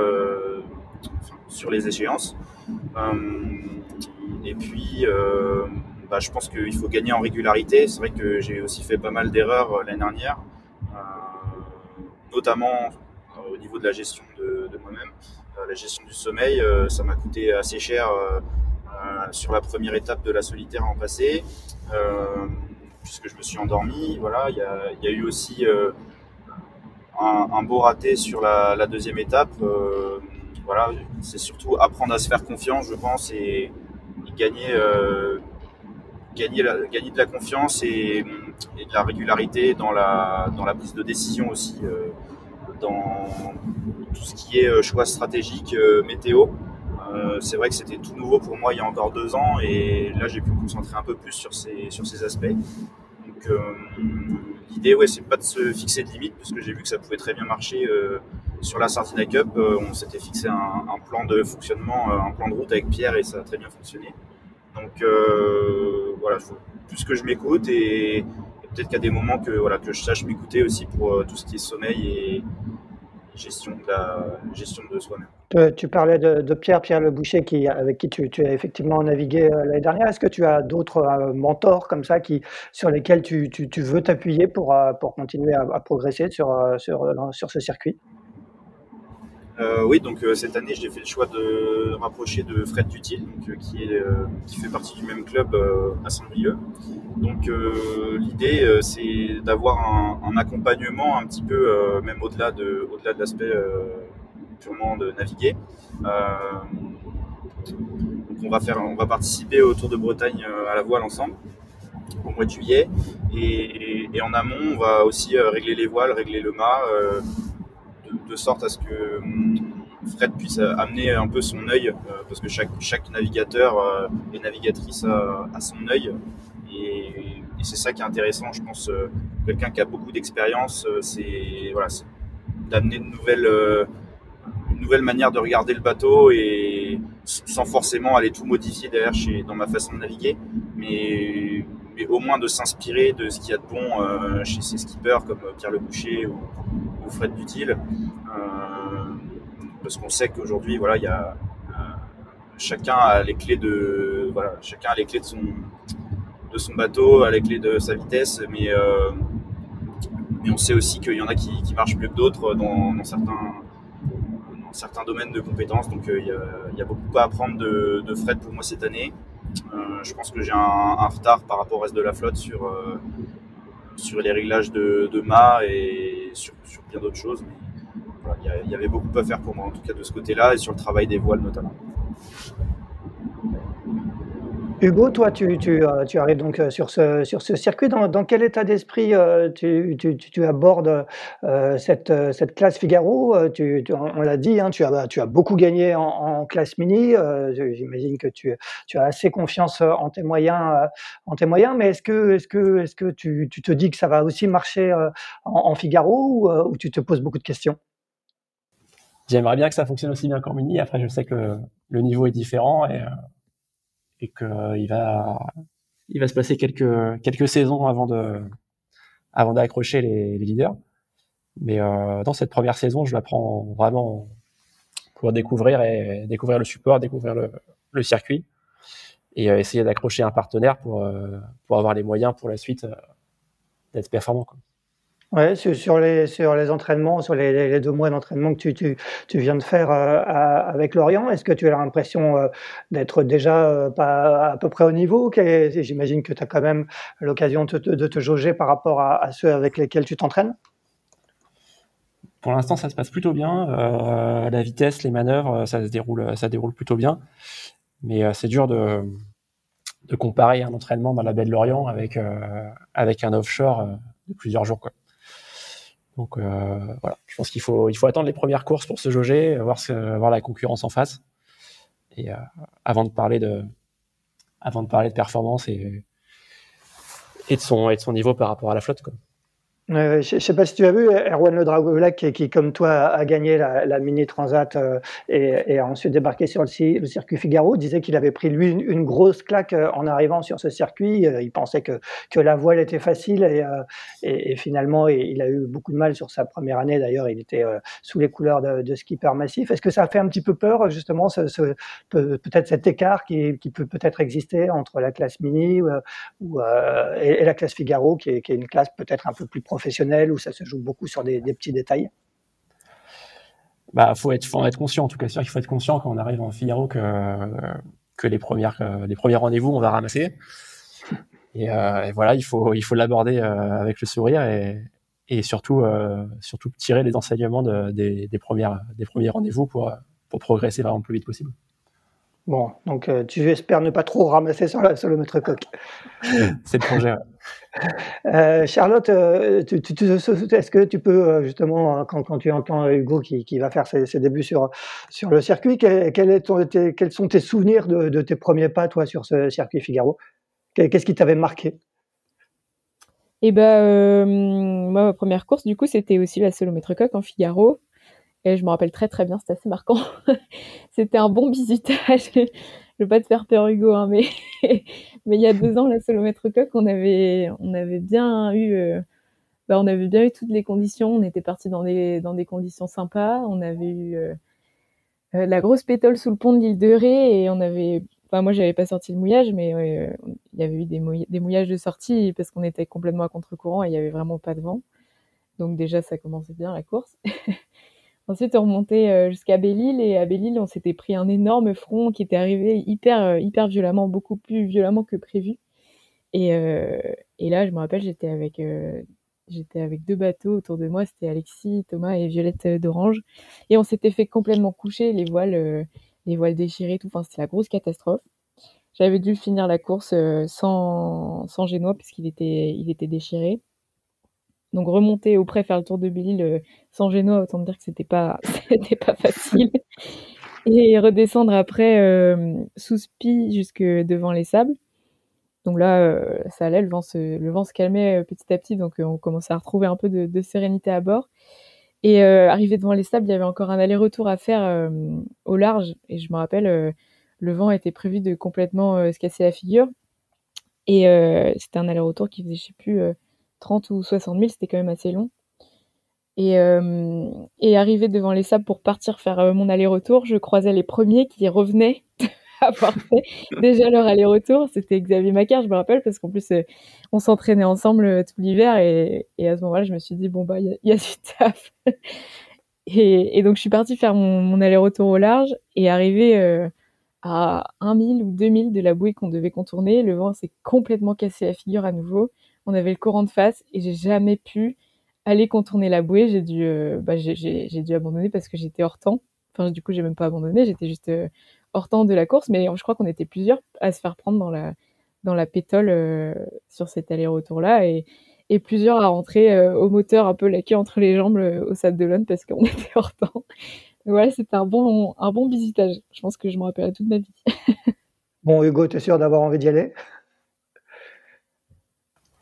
sur les échéances. et puis bah, je pense qu'il faut gagner en régularité. C'est vrai que j'ai aussi fait pas mal d'erreurs euh, l'année dernière, euh, notamment euh, au niveau de la gestion de, moi-même. la gestion du sommeil, ça m'a coûté assez cher sur la première étape de la solitaire en passé, puisque je me suis endormi. Voilà, il y a, eu aussi un, beau raté sur la, deuxième étape. voilà, c'est surtout apprendre à se faire confiance, je pense, et, et gagner gagner, de la confiance et, de la régularité dans la, dans la prise de décision aussi, euh, dans tout ce qui est euh, choix stratégique, euh, météo. c'est vrai que c'était tout nouveau pour moi il y a encore deux ans et là j'ai pu me concentrer un peu plus sur ces, sur ces aspects. Donc l'idée ouais, c'est pas de se fixer de limite parce que j'ai vu que ça pouvait très bien marcher sur la Sardina Cup. on s'était fixé un, plan de fonctionnement, un plan de route avec Pierre et ça a très bien fonctionné. Donc euh, voilà, faut plus que je m'écoute et, peut-être qu'il y a des moments que voilà que je sache m'écouter aussi pour euh, tout ce qui est sommeil et, gestion de gestion de soi-même. Tu parlais de, Pierre, Pierre Le Boucher, qui, avec qui tu, as effectivement navigué euh, l'année dernière. Est-ce que tu as d'autres mentors comme ça qui, sur lesquels tu, veux t'appuyer pour, pour continuer à, progresser sur, sur, sur ce circuit? Euh, oui, donc euh, cette année, j'ai fait le choix de rapprocher de Fred Dutil, donc, euh, qui, est, qui fait partie du même club à Saint-Brieuc. Donc l'idée, c'est d'avoir un, accompagnement un petit peu, même au-delà de, au-delà de l'aspect purement de naviguer. on va faire, on va participer au Tour de Bretagne à la voile ensemble au mois de juillet. Et, et en amont, on va aussi régler les voiles, régler le mât de sorte à ce que hum, Fred puisse amener un peu son œil, euh, parce que chaque, chaque navigateur euh, et navigatrice a, son œil. Et, c'est ça qui est intéressant, je pense. Euh, quelqu'un qui a beaucoup d'expérience, c'est voilà, d'amener de nouvelles une nouvelle manière de regarder le bateau et sans forcément aller tout modifier derrière chez, dans ma façon de naviguer, mais, mais au moins de s'inspirer de ce qu'il y a de bon euh, chez ces skippers comme Pierre Le Boucher ou, Fred Dutil. Euh, parce qu'on sait qu'aujourd'hui, voilà, il y a euh, chacun a les clés de chacun a les clés de son de son bateau, a les clés de sa vitesse, mais mais on sait aussi qu'il y en a qui, marchent mieux que d'autres dans certains certains domaines de compétences. Donc euh, il y, a beaucoup à apprendre de, Fred pour moi cette année. Euh, je pense que j'ai un, retard par rapport au reste de la flotte sur, euh, sur les réglages de, de mât et sur, bien d'autres choses. il y, avait beaucoup à faire pour moi, en tout cas de ce côté-là, et sur le travail des voiles notamment. Hugo, toi, tu, euh, arrives donc euh, sur ce, circuit. Dans, quel état d'esprit euh, tu, abordes cette, classe Figaro? On l'a dit, hein, tu, as, tu as beaucoup gagné en, classe mini. J'imagine que tu, as assez confiance en tes moyens, en tes moyens mais est-ce que, tu, te dis que ça va aussi marcher en, Figaro ou, tu te poses beaucoup de questions? J'aimerais bien que ça fonctionne aussi bien qu'en mini. Après, je sais que le niveau est différent et et qu'il va, il va se passer quelques, quelques saisons avant de, avant d'accrocher les, les, leaders. Mais euh, dans cette première saison, je la prends vraiment pour découvrir et découvrir le support, découvrir le, le circuit et euh, essayer d'accrocher un partenaire pour, euh, pour avoir les moyens pour la suite euh, d'être performant. Quoi. Sur, les, entraînements, sur les, deux mois d'entraînement que tu, viens de faire euh, avec Lorient, est-ce que tu as l'impression euh, d'être déjà euh, à peu près au niveau J'imagine que tu as quand même l'occasion de, te jauger par rapport à, ceux avec lesquels tu t'entraînes? Pour l'instant, ça se passe plutôt bien. la vitesse, les manœuvres, ça se déroule, plutôt bien. Mais c'est dur de, comparer un entraînement dans la baie de Lorient avec, un offshore de plusieurs jours. Donc euh, voilà, je pense qu'il faut, il faut attendre les premières courses pour se jauger, voir, ce, voir la concurrence en face, et euh, avant de parler de, avant de parler de performance et, et de son, et de son niveau par rapport à la flotte. Quoi je ne sais pas si tu as vu, Erwan Le Dragolac, qui, comme toi, a gagné la, Mini Transat euh, et, a ensuite débarqué sur le, circuit Figaro, disait qu'il avait pris, lui, une, grosse claque euh, en arrivant sur ce circuit. Euh, il pensait que, que la voile était facile et, finalement, il a eu beaucoup de mal sur sa première année. D'ailleurs, il était sous les couleurs de, skipper massif. Est-ce que ça fait un petit peu peur, justement, peut-être cet écart qui, peut peut-être exister entre la classe Mini et, la classe Figaro, qui est, qui est une classe peut-être un peu plus profonde professionnel où ça se joue beaucoup sur des, petits détails? Bah, faut être, faut être conscient. En tout cas, il faut être conscient quand on arrive en Figaro que, que les premières, les premiers rendez-vous, on va ramasser. Euh, et, voilà, il faut, il faut l'aborder euh, avec le sourire et, et surtout, euh, surtout tirer les enseignements des, des, premières, des premiers rendez-vous pour, pour progresser vraiment le plus vite possible. Bon, donc euh, tu espères ne pas trop ramasser sur, la, le maître coq. C'est le projet. Euh, Charlotte, euh, est-ce que tu peux justement, quand, tu entends Hugo qui, va faire ses, débuts sur, sur le circuit, quel, est quels sont tes souvenirs de, tes premiers pas, toi, sur ce circuit Figaro? Qu'est-ce qui t'avait marqué? Eh ben, moi, ma première course, du coup, c'était aussi la solomètre coq en Figaro. Et je me rappelle très très bien, c'était assez marquant. c'était un bon bisutage. je veux pas te faire peur Hugo, hein, mais mais il y a deux ans, la solomètre coq, on avait on avait bien eu euh, bah, on avait bien eu toutes les conditions. On était parti dans des dans des conditions sympas. On avait eu euh, euh, la grosse pétole sous le pont de l'île de Ré et on avait Enfin, moi, j'avais pas sorti le mouillage, mais il y avait eu des, des mouillages de sortie parce qu'on était complètement à contre-courant et il y avait vraiment pas de vent. Donc déjà, ça commençait bien la course. Ensuite, on remontait euh, jusqu'à Belle-Île et à Belle-Île, on s'était pris un énorme front qui était arrivé hyper, euh, hyper violemment, beaucoup plus violemment que prévu. Et, euh, là, je me rappelle, j'étais avec, avec deux bateaux autour de moi, c'était Alexis, Thomas et Violette d'Orange. Et on s'était fait complètement coucher, les voiles, les voiles déchirées, tout. Enfin, c'était la grosse catastrophe. J'avais dû finir la course sans, sans génois puisqu'il était, il était déchiré. Donc remonter au faire le tour de Belle-Île euh, sans génois, autant dire que c'était pas pas facile. Et redescendre après euh, sous spi jusque devant les sables. Donc là, euh, ça allait, le vent se, le vent se calmait petit à petit, donc on commençait à retrouver un peu de, sérénité à bord. Et arrivé devant les sables, il y avait encore un aller-retour à faire au large. Et je me rappelle, le vent était prévu de complètement se casser la figure. Et c'était un aller-retour qui faisait, je sais plus, 30 ou 60 000, c'était quand même assez long. Et, et arrivé devant les sables pour partir faire mon aller-retour, je croisais les premiers qui revenaient avoir fait déjà leur aller-retour. C'était Xavier Macquart, je me rappelle, parce qu'en plus, on s'entraînait ensemble tout l'hiver. Et, à ce moment-là, je me suis dit, bon, bah, il y, a du taf. et, donc, je suis partie faire mon, aller-retour au large et arrivé à 1000 ou 2000 de la bouée qu'on devait contourner, le vent s'est complètement cassé la figure à nouveau. On avait le courant de face et j'ai jamais pu aller contourner la bouée. J'ai dû, euh, bah, j'ai dû abandonner parce que j'étais hors temps. Enfin, du coup, j'ai même pas abandonné. J'étais juste euh, hors temps de la course, mais je crois qu'on était plusieurs à se faire prendre dans la dans la pétole euh, sur cet aller-retour là et, plusieurs à rentrer au moteur un peu la queue entre les jambes au Sable d'Olonne parce qu'on était hors temps. C'était un bon, un bon visitage. Je pense que je me rappellerai toute ma vie. bon, Hugo, tu es sûr d'avoir envie d'y aller?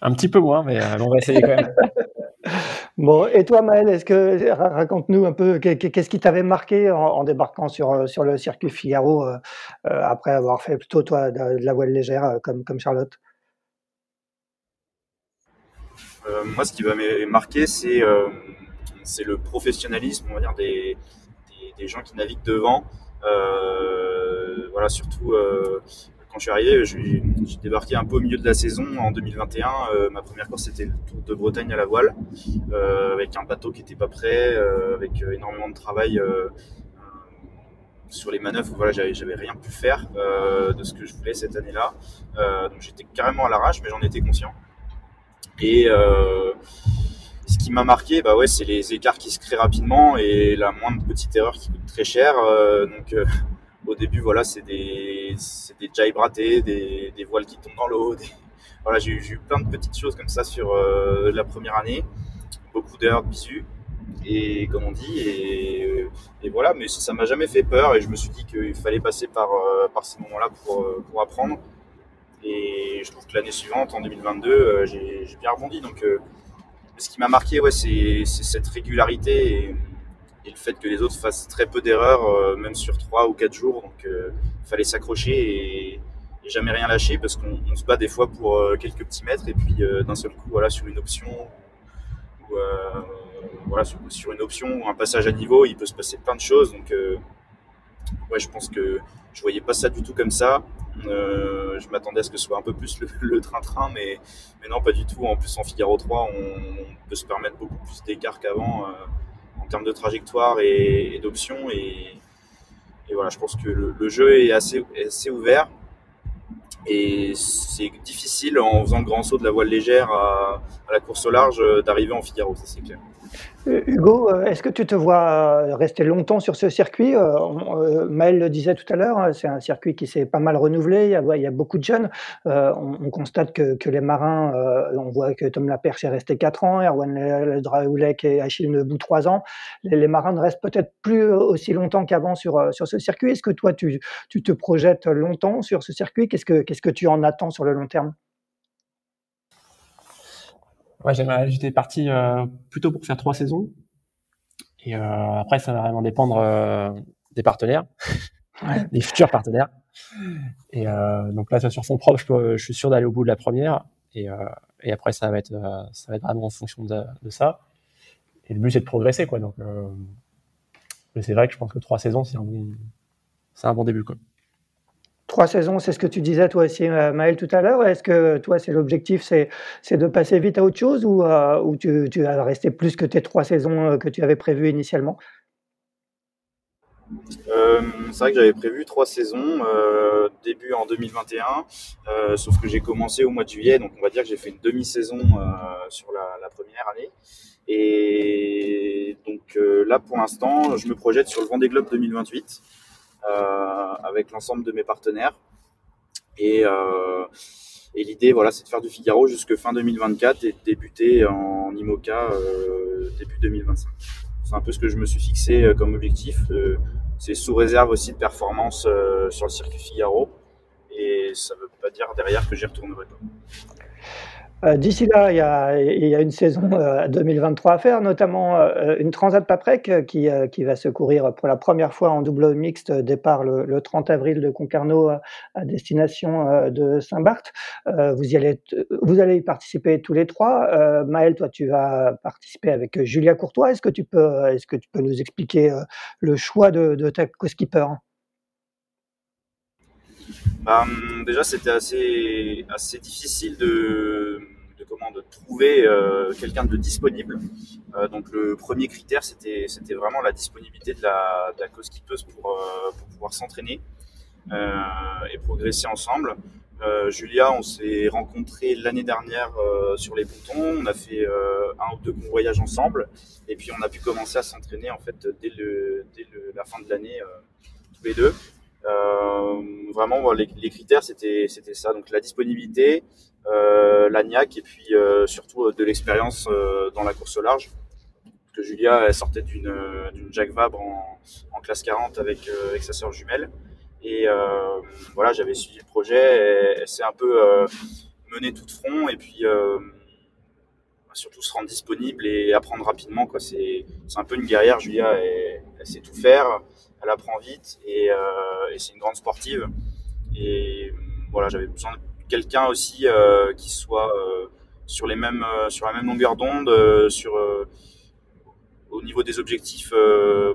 Un petit peu moins, mais euh, on va essayer quand même. bon, et toi, Maël, est-ce que raconte-nous un peu qu'est-ce qui t'avait marqué en, débarquant sur, euh, sur le circuit Figaro euh, après avoir fait plutôt toi de, la voile légère comme, comme Charlotte? Moi, ce qui va marquer, c'est c'est le professionnalisme, on va dire, des, des gens qui naviguent devant. Euh, voilà, surtout euh, quand je suis arrivé, j'ai débarqué un peu au milieu de la saison en 2021. Euh, ma première course, c'était le Tour de Bretagne à la voile, avec un bateau qui n'était pas prêt, avec énormément de travail sur les manœuvres. Voilà, j'avais rien pu faire de ce que je voulais cette année-là. donc j'étais carrément à l'arrache, mais j'en étais conscient. Et ce qui m'a marqué, bah ouais, c'est les écarts qui se créent rapidement et la moindre petite erreur qui coûte très cher. Euh, donc euh, au début, voilà, c'est des, des jibes ratés, des, voiles qui tombent dans l'eau. Voilà, j'ai eu plein de petites choses comme ça sur euh, la première année, beaucoup d'erreurs de bisu et comme on dit et, et voilà mais ça m'a jamais fait peur et je me suis dit qu'il fallait passer par, par ces moments là pour, pour apprendre. Et je trouve que l'année suivante en 2022 j'ai bien rebondi. Donc ce qui m'a marqué, ouais, c'est cette régularité le fait que les autres fassent très peu d'erreurs, euh, même sur 3 ou 4 jours. Donc, euh, il fallait s'accrocher et, jamais rien lâcher parce qu'on se bat des fois pour euh, quelques petits mètres et puis d'un seul coup, voilà, sur une option ou voilà, sur, une option ou un passage à niveau, il peut se passer plein de choses. Donc, ouais, je pense que je voyais pas ça du tout comme ça. Je m'attendais à ce que ce soit un peu plus le train-train, mais, mais non, pas du tout. En plus, en Figaro 3, on, peut se permettre beaucoup plus d'écart qu'avant en termes de trajectoire et, d'options. Et, voilà, je pense que le, jeu est assez, ouvert. Et c'est difficile en faisant le grand saut de la voile légère à, à la course au large d'arriver en Figaro, ça c'est clair. Euh, Hugo, euh, est-ce que tu te vois euh, rester longtemps sur ce circuit Maël le disait tout à l'heure, hein, c'est un circuit qui s'est pas mal renouvelé, il y a, beaucoup de jeunes. on, constate que, les marins, on voit que Tom Laperche est resté 4 ans, Erwan Draoulek et Achille Nebou 3 ans. Les, marins ne restent peut-être plus aussi longtemps qu'avant sur, sur ce circuit. Est-ce que toi, tu, te projettes longtemps sur ce circuit? Qu'est-ce que Qu'est-ce que tu en attends sur le long terme? Ouais, j'étais parti euh, plutôt pour faire trois saisons. Et euh, après, ça va vraiment dépendre euh, des partenaires, des futurs partenaires. Et euh, donc là, sur son propre, je, je suis sûr d'aller au bout de la première. Et, euh, et après, ça va être, ça va être vraiment en fonction de, de ça. Et le but, c'est de progresser, quoi. Donc, mais c'est vrai que je pense que trois saisons, c'est un bon, c'est un bon début, quoi. Trois saisons, c'est ce que tu disais toi aussi, euh, Maël, tout à l'heure. Est-ce que toi, c'est l'objectif, c'est, de passer vite à autre chose ou, euh, ou tu, tu vas rester plus que tes trois saisons euh, que tu avais prévues initialement? C'est vrai que j'avais prévu trois saisons, début en 2021, sauf que j'ai commencé au mois de juillet, donc on va dire que j'ai fait une demi-saison sur la, la, première année. Et donc là, pour l'instant, je me projette sur le Vendée Globe 2028. Euh, avec l'ensemble de mes partenaires. Et, euh, et l'idée, voilà, c'est de faire du Figaro jusque fin 2024 et de débuter en IMOCA euh, début 2025. C'est un peu ce que je me suis fixé comme objectif. c'est sous réserve aussi de performance sur le circuit Figaro. Et ça ne veut pas dire derrière que j'y retournerai pas. Euh, d'ici là, il y a il y a une saison, 2023 euh, à faire, notamment, euh, une Transat Paprec, qui, qui va se courir pour la première fois en double mixte, départ le 30 avril de Concarneau à destination, de Saint-Barth. vous allez vous allez y participer tous les trois. Maëlle, toi, tu vas participer avec, Julia Courtois. Est-ce que tu peux, est-ce que tu peux nous expliquer, le choix de de ta co-skipper? Hum, déjà, c'était assez, difficile de, trouver euh, quelqu'un de disponible. Euh, donc, le premier critère, c'était, vraiment la disponibilité de la, cause skipeuse pour, euh, pour pouvoir s'entraîner et progresser ensemble. Julia, on s'est rencontrés l'année dernière sur les boutons. On a fait un ou deux voyages ensemble, et puis on a pu commencer à s'entraîner en fait dès, la fin de l'année tous les deux. Euh, vraiment, les, critères, c'était ça. Donc la disponibilité, euh, l'agnac et puis euh, surtout euh, de l'expérience dans la course au large. Que Julia, elle sortait d'une Jacques Vabre en, en, classe 40 avec avec sa sœur jumelle. Et voilà, j'avais suivi le projet. Elle, s'est un peu menée tout de front et puis surtout se rendre disponible et apprendre rapidement. C'est, un peu une guerrière, Julia, elle sait tout faire elle apprend vite et, euh, et c'est une grande sportive. Et voilà, j'avais besoin de quelqu'un aussi euh, qui soit euh, sur les mêmes sur la même longueur d'onde, sur au niveau des objectifs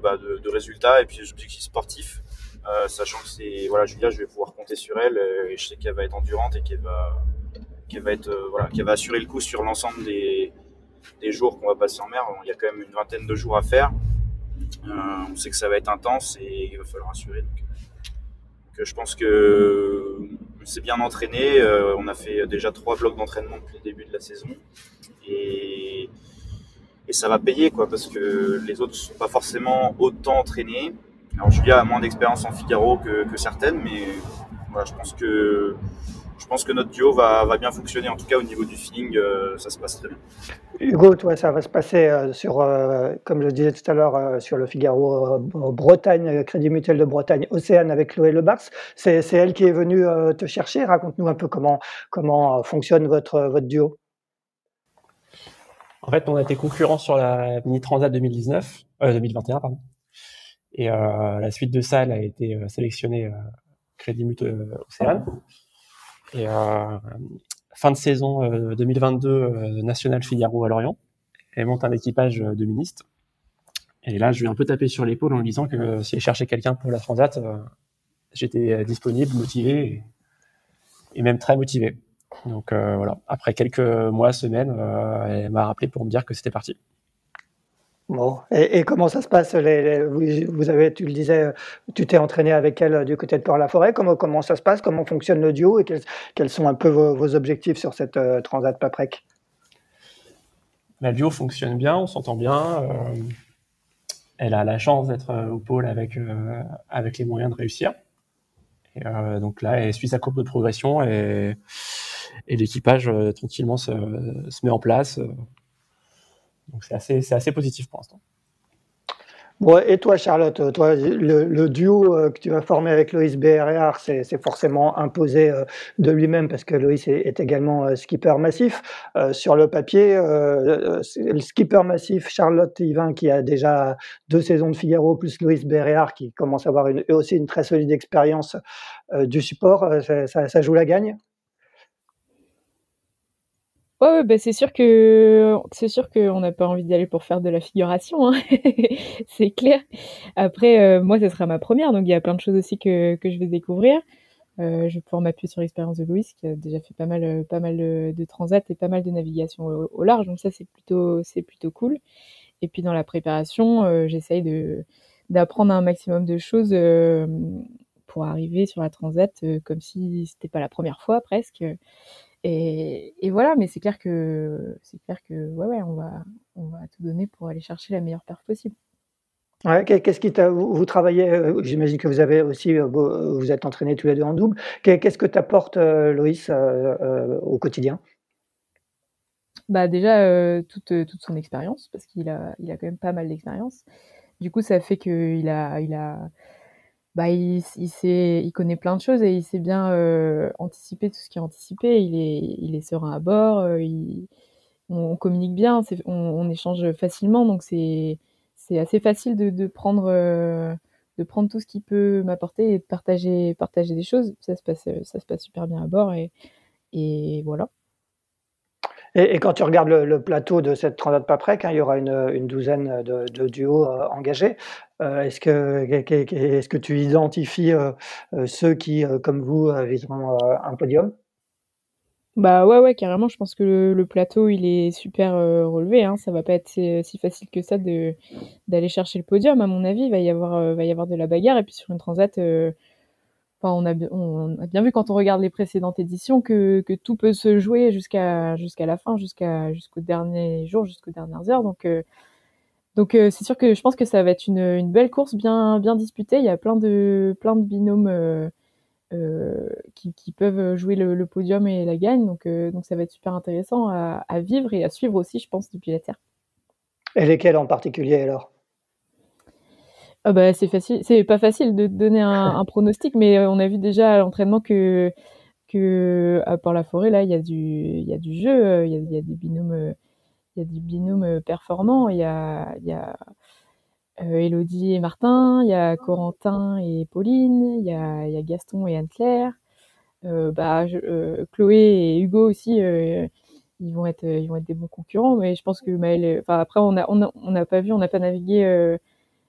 bah, de, résultats et puis des objectifs sportifs. Euh, sachant que c'est voilà Julia je vais pouvoir compter sur elle et je sais qu'elle va être endurante et qu'elle va qu'elle va être voilà va assurer le coup sur l'ensemble des, des jours qu'on va passer en mer il y a quand même une vingtaine de jours à faire euh, on sait que ça va être intense et il va falloir assurer. Donc, euh, je pense que on s'est bien entraîné. Euh, on a fait déjà trois blocs d'entraînement depuis le début de la saison et, ça va payer quoi parce que les autres ne sont pas forcément autant entraînés. Alors Julia a moins d'expérience en Figaro que, que certaines, mais voilà, je pense que je pense que notre duo va, va, bien fonctionner. En tout cas, au niveau du feeling, euh, ça se passe très bien. Hugo, toi, ça va se passer euh, sur, euh, comme je le disais tout à l'heure, sur le Figaro Bretagne, Crédit Mutuel de Bretagne, Océane avec Chloé Lebars. C'est elle qui est venue te chercher. Raconte-nous un peu comment, comment fonctionne votre, votre duo. En fait, on a été concurrents sur la Mini Transat 2019, 2021, pardon. Et la suite de ça, elle a été sélectionnée Crédit Mutuel Océane. Et euh, fin de saison 2022, euh, euh, National Figaro à Lorient. Elle monte un équipage de ministres. Et là, je lui ai un peu tapé sur l'épaule en lui disant que si elle cherchait quelqu'un pour la Transat, j'étais disponible, motivé et, même très motivé. Donc voilà, après quelques mois, semaines, elle m'a rappelé pour me dire que c'était parti. Bon, et, comment ça se passe les, vous, avez, tu le disais, tu t'es entraîné avec elle euh, du côté de Port-la-Forêt. Comment, ça se passe? Comment fonctionne le duo? Et quels, sont un peu vos, objectifs sur cette euh, Transat Paprec? Le duo fonctionne bien, on s'entend bien. Euh, elle a la chance d'être au pôle avec, avec les moyens de réussir. Donc là, elle suit sa courbe de progression et, l'équipage tranquillement se, met en place. Donc c'est assez, assez positif pour l'instant. Bon, et toi, Charlotte, toi, le, duo euh, que tu vas former avec Loïs Béréard, c'est forcément imposé euh, de lui-même parce que Loïs est, également euh, skipper massif. sur le papier, le skipper massif, Charlotte Yvain, qui a déjà deux saisons de Figaro, plus Loïs Béréard, qui commence à avoir une, aussi une très solide expérience du support, ça joue la gagne? Ouais, bah, c'est sûr que c'est sûr qu'on n'a pas envie d'y aller pour faire de la figuration, hein. c'est clair. Après, euh, moi, ce sera ma première, donc il y a plein de choses aussi que, que je vais découvrir. Euh, je vais pouvoir m'appuyer sur l'expérience de Louis, qui a déjà fait pas mal, euh, pas mal de, de transat et pas mal de navigation au, large, donc ça, c'est plutôt, c'est plutôt cool. Et puis dans la préparation, j'essaye de d'apprendre un maximum de choses pour arriver sur la transat comme si c'était pas la première fois presque. Et, et, voilà, mais c'est clair que c'est clair que ouais, ouais, on va on va tout donner pour aller chercher la meilleure perf possible. Ouais, qu'est-ce qui t'a vous, travaillez euh, J'imagine que vous avez aussi euh, vous êtes entraînés tous les deux en double. Qu'est-ce que t'apporte euh, Loïs euh, au quotidien? Bah déjà euh, toute toute son expérience parce qu'il a il a quand même pas mal d'expérience. Du coup, ça fait qu'il a il a bah, il, il, il connaît plein de choses et il sait bien euh, anticiper tout ce qui est anticipé. Il est, il est serein à bord, euh, on, communique bien, on, échange facilement, donc c'est assez facile de, prendre, euh, de prendre tout ce qui peut m'apporter et de partager, partager des choses. Ça se passe, ça se passe super bien à bord et, voilà. Et, quand tu regardes le, plateau de cette Transat Paprec, hein, il y aura une, douzaine de, duos euh, engagés. Euh, est-ce que, est que tu identifies euh, ceux qui, comme vous, viseront un podium? Bah ouais, ouais, carrément. Je pense que le, plateau, il est super relevé. Hein. Ça va pas être si, facile que ça de d'aller chercher le podium. À mon avis, il va y avoir, va y avoir de la bagarre. Et puis sur une transat, on, a, bien vu quand on regarde les précédentes éditions que, tout peut se jouer jusqu'à jusqu'à la fin, jusqu'à jusqu'au dernier jour, jusqu'aux dernières heures. Donc euh, donc euh, c'est sûr que je pense que ça va être une, belle course bien bien disputée. Il y a plein de plein de binômes euh, qui, peuvent jouer le, podium et la gagne. Donc donc ça va être super intéressant à, à vivre et à suivre aussi, je pense, depuis la terre. Et lesquels en particulier alors? Ah bah, c'est facile, c'est pas facile de donner un, un pronostic, mais euh, on a vu déjà à l'entraînement que que à Port-la-Forêt là, il y a du il y a du jeu, euh, il y a, il y a des binômes euh, il y a des binômes performants, il y a il y a euh, Elodie et Martin, il y a Corentin et Pauline, il y a, il y a Gaston et Anne-Claire, euh, bah, Chloé et Hugo aussi, ils vont être ils vont être des bons concurrents, mais je pense que Maëlle, enfin après on a on a, on n'a pas vu, on n'a pas navigué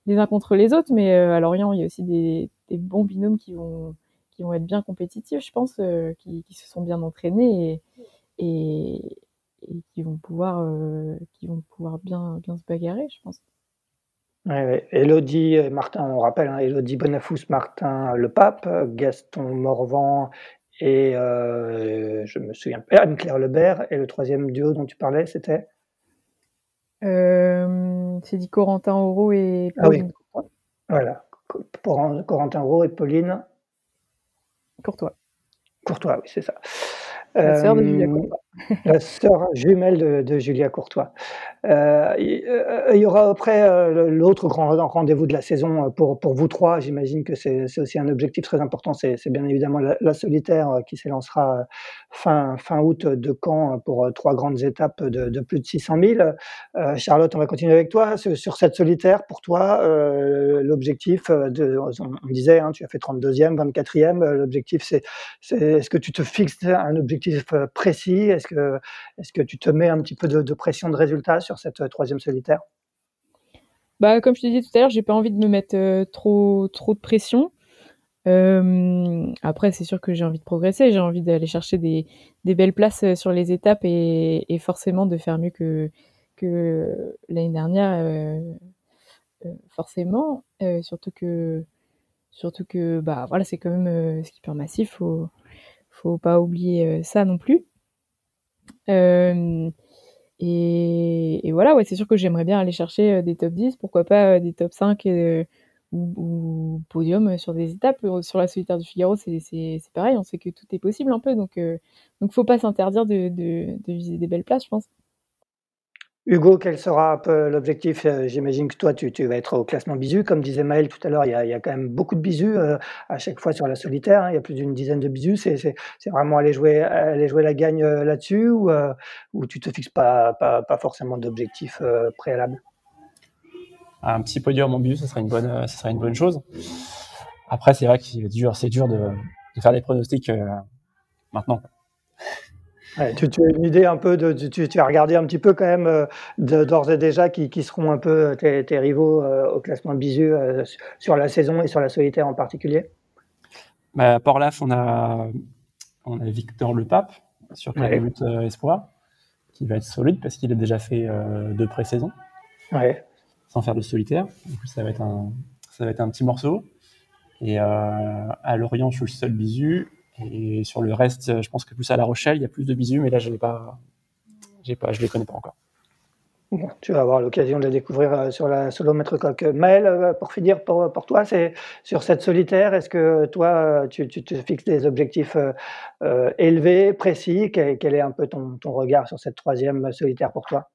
les uns contre les autres, mais euh, à Lorient, il y a aussi des, bons binômes qui vont, qui vont être bien compétitifs, je pense, euh, qui, se sont bien entraînés et, qui vont pouvoir, euh, qui vont pouvoir bien, bien se bagarrer, je pense. Ouais, Elodie Martin, on rappelle, hein, Elodie Bonafous, Martin Le Pape, Gaston Morvan et je me souviens, Anne-Claire Lebert. Et le troisième duo dont tu parlais, c'était? Euh, c'est dit Corentin Auro et Pauline. Ah oui. Voilà. Corentin Auro et Pauline. Courtois. Courtois, oui, c'est ça. La sœur de Julia euh, Courtois. la sœur jumelle de, de Julia Courtois. Euh, euh, il y aura après euh, l'autre grand rendez-vous de la saison pour, pour vous trois. J'imagine que c'est aussi un objectif très important. C'est bien évidemment la, solitaire qui s'élancera fin, fin août de Caen pour trois grandes étapes de, de plus de 600 000. Charlotte, on va continuer avec toi. Sur cette solitaire, pour toi, l'objectif, on disait, hein, tu as fait 32e, 24e. L'objectif, c'est est-ce que tu te fixes un objectif précis? Est-ce que, est que tu te mets un petit peu de, de pression de résultat sur cette euh, troisième solitaire bah, Comme je te disais tout à l'heure, j'ai pas envie de me mettre euh, trop, trop de pression. Euh, après, c'est sûr que j'ai envie de progresser, j'ai envie d'aller chercher des, belles places sur les étapes et, forcément de faire mieux que, l'année dernière, forcément. surtout que, surtout que bah, voilà, c'est quand même skipper massif, faut, faut pas oublier ça non plus. Et, voilà, ouais, c'est sûr que j'aimerais bien aller chercher euh, des top 10, pourquoi pas euh, des top 5 euh, ou, podium sur des étapes. Sur la solitaire du Figaro, c'est pareil, on sait que tout est possible un peu, donc donc faut pas s'interdire de, viser des belles places, je pense. Hugo, quel sera peu l'objectif? Euh, J'imagine que toi, tu, vas être au classement bisu. Comme disait Maël tout à l'heure, il, y a, quand même beaucoup de bisus euh, à chaque fois sur la solitaire. Hein. il y a plus d'une dizaine de bisus. C'est, vraiment aller jouer, aller jouer la gagne euh, là-dessus ou, ou tu te fixes pas, pas, forcément d'objectif préalable? Un petit podium en bisu, ça serait une bonne, ça serait une bonne chose. Après, c'est vrai que c'est dur, c'est dur de, de, faire des pronostics maintenant tu, as une idée un peu de, tu, as regardé un petit peu quand même euh, d'ores et déjà qui, seront un peu euh, tes, rivaux euh, au classement bisu sur la saison et sur la solitaire en particulier? Bah, À Port-Laf, on a, on a Victor Le Pape sur Calamute Espoir, qui va être solide parce qu'il a déjà fait deux pré-saisons. Sans faire de solitaire. En plus, ça va être un, ça va être un petit morceau. Et à Lorient, je suis le seul bisu. Et sur le reste, je pense que plus à La Rochelle, il y a plus de bisous, mais là, je ne pas, j'ai pas, je les connais pas encore. tu vas avoir l'occasion de les découvrir euh, sur la solo maître coq. Maël, euh, pour finir, pour, pour toi, c'est sur cette solitaire, est-ce que toi, tu, tu, te fixes des objectifs euh, élevés, précis? Quel, quel, est un peu ton, ton, regard sur cette troisième solitaire pour toi?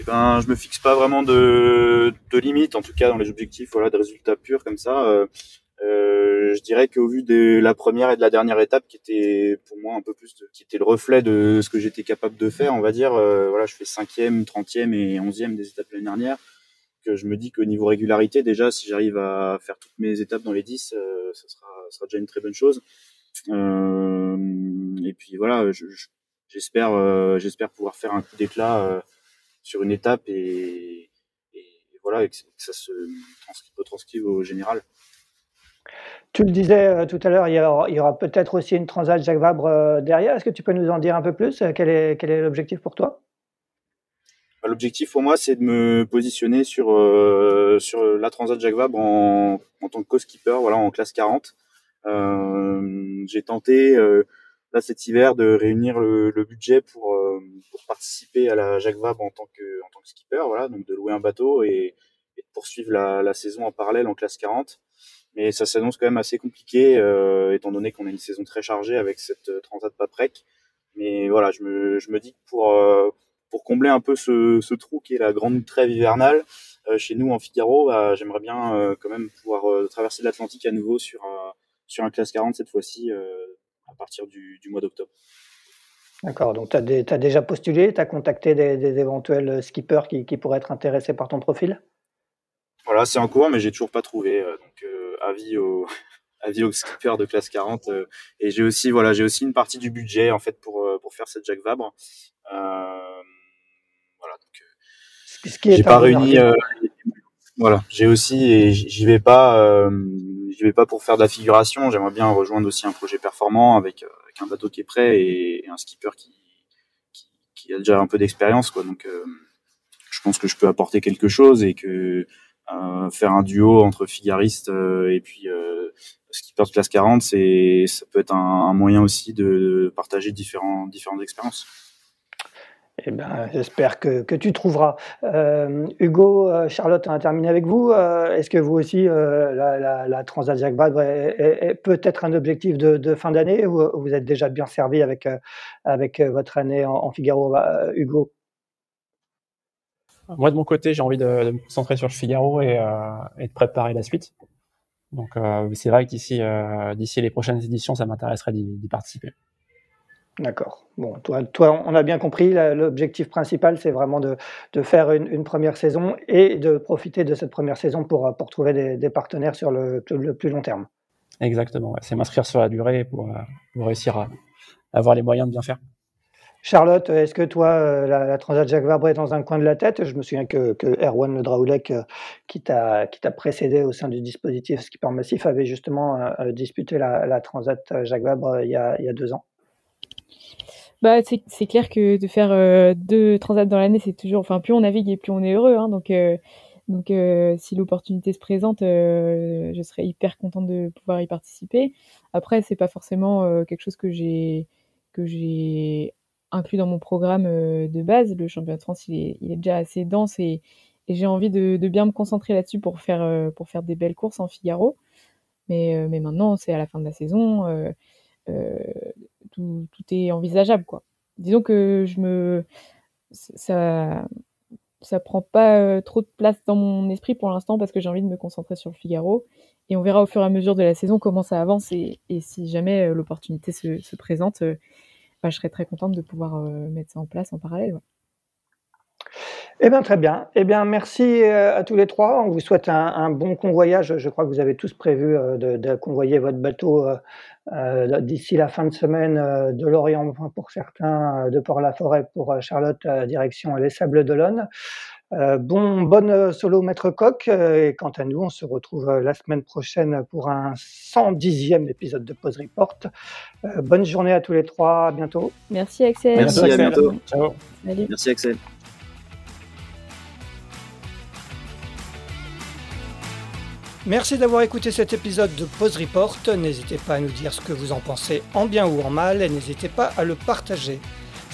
Eh ben, je me fixe pas vraiment de de, de limite, en tout cas dans les objectifs, voilà, de résultats purs comme ça. Euh, euh, je dirais qu'au vu de la première et de la dernière étape, qui était pour moi un peu plus, qui était le reflet de ce que j'étais capable de faire, on va dire, euh, voilà, je fais cinquième, trentième et onzième des étapes l'année dernière. Que je me dis qu'au niveau régularité, déjà, si j'arrive à faire toutes mes étapes dans les 10, euh, ça sera, ça sera déjà une très bonne chose. Euh, et puis voilà, j'espère, euh, j'espère pouvoir faire un coup d'éclat sur une étape et, et, voilà, et que, ça se retranscrive au général. Tu le disais tout à l'heure, il y aura, peut-être aussi une Transat Jacques Vabre derrière. Est-ce que tu peux nous en dire un peu plus Quel est, quel est l'objectif pour toi? Bah, L'objectif pour moi, c'est de me positionner sur, euh, la Transat Jacques Vabre en, tant que co-skipper, voilà, en classe 40. Euh, j'ai tenté euh, cet hiver de réunir le, budget pour, euh, participer à la Jacques Vabre en tant que skipper, voilà, donc de louer un bateau et, de poursuivre la, saison en parallèle en classe 40. Mais ça s'annonce quand même assez compliqué euh, étant donné qu'on a une saison très chargée avec cette Transat Paprec. Mais voilà, je me, je me dis que pour pour combler un peu ce, ce, trou qui est la grande trêve hivernale euh, chez nous en Figaro, bah, j'aimerais bien euh, quand même pouvoir traverser l'Atlantique à nouveau sur sur un classe 40 cette fois-ci euh, à partir du, du mois d'octobre. D'accord, donc tu as, as, déjà postulé, tu as contacté des, des, éventuels skippers qui, qui, pourraient être intéressés par ton profil? Voilà, c'est en cours, mais j'ai toujours pas trouvé. Euh, donc, euh, avis aux avis aux skippers de classe 40. Euh, et j'ai aussi, voilà, j'ai aussi une partie du budget en fait pour, pour faire cette Jacques Vabre. voilà, donc ce qui est j'ai pas réuni. voilà, j'ai aussi, et j'y vais pas j'y vais pas pour faire de la figuration. J'aimerais bien rejoindre aussi un projet performant avec, euh, avec un bateau qui est prêt et, et un skipper qui, qui, qui, a déjà un peu d'expérience, quoi. Donc, euh, je pense que je peux apporter quelque chose et que euh, faire un duo entre figariste euh, et puis euh, skipper de classe 40, c'est ça peut être un, moyen aussi de partager différents différentes expériences. Eh ben, j'espère que, que, tu trouveras. Euh, Hugo, euh, Charlotte, on a terminé avec vous. Euh, Est-ce que vous aussi, euh, la, la, la, Transat est, peut-être un objectif de, fin d'année ou vous êtes déjà bien servi avec, euh, avec euh, votre année en, en Figaro, Hugo Moi, de mon côté, j'ai envie de, de, me concentrer sur le Figaro et, et de préparer la suite. Donc, c'est vrai que d'ici d'ici les prochaines éditions, ça m'intéresserait d'y participer. D'accord. Bon, toi, toi, on a bien compris, l'objectif principal, c'est vraiment de, de faire une, une, première saison et de profiter de cette première saison pour, pour trouver des, des partenaires sur le, le, plus long terme. Exactement, ouais. c'est m'inscrire sur la durée pour, pour, réussir à avoir les moyens de bien faire. Charlotte, est-ce que toi, la, la, Transat Jacques Vabre est dans un coin de la tête? Je me souviens que, Erwan Le Draoulec, qui t'a précédé au sein du dispositif Skipper Massif, avait justement euh, disputé la, Transat Jacques Vabre il y a, deux ans. Bah, c'est clair que de faire euh, deux transats dans l'année, c'est toujours. Enfin, plus on navigue et plus on est heureux. Hein, donc, euh, euh, si l'opportunité se présente, je serais hyper contente de pouvoir y participer. Après, c'est pas forcément quelque chose que j'ai inclus dans mon programme de base. Le championnat de France, il est, déjà assez dense et, j'ai envie de, bien me concentrer là-dessus pour faire pour faire des belles courses en Figaro. Mais, mais maintenant, c'est à la fin de la saison. Euh, tout, est envisageable, quoi. Disons que je me, ça, ça prend pas euh, trop de place dans mon esprit pour l'instant parce que j'ai envie de me concentrer sur le Figaro. Et on verra au fur et à mesure de la saison comment ça avance et, si jamais euh, l'opportunité se, se, présente, euh, je serais très contente de pouvoir euh, mettre ça en place en parallèle. Eh bien, très bien. Eh bien, merci à tous les trois. On vous souhaite un, bon convoyage. Je crois que vous avez tous prévu de, de convoyer votre bateau euh, d'ici la fin de semaine euh, de Lorient pour certains, euh, de Port-la-Forêt pour Charlotte, direction les Sables d'Olonne. Bon, bonne solo Maître Coq. et quant à nous, on se retrouve la semaine prochaine pour un 110e épisode de Pause Report. bonne journée à tous les trois. À bientôt. Merci Axel. Merci, Merci à bientôt. Ciao. Salut. Merci Axel. Merci d'avoir écouté cet épisode de Pause Report. N'hésitez pas à nous dire ce que vous en pensez en bien ou en mal et n'hésitez pas à le partager.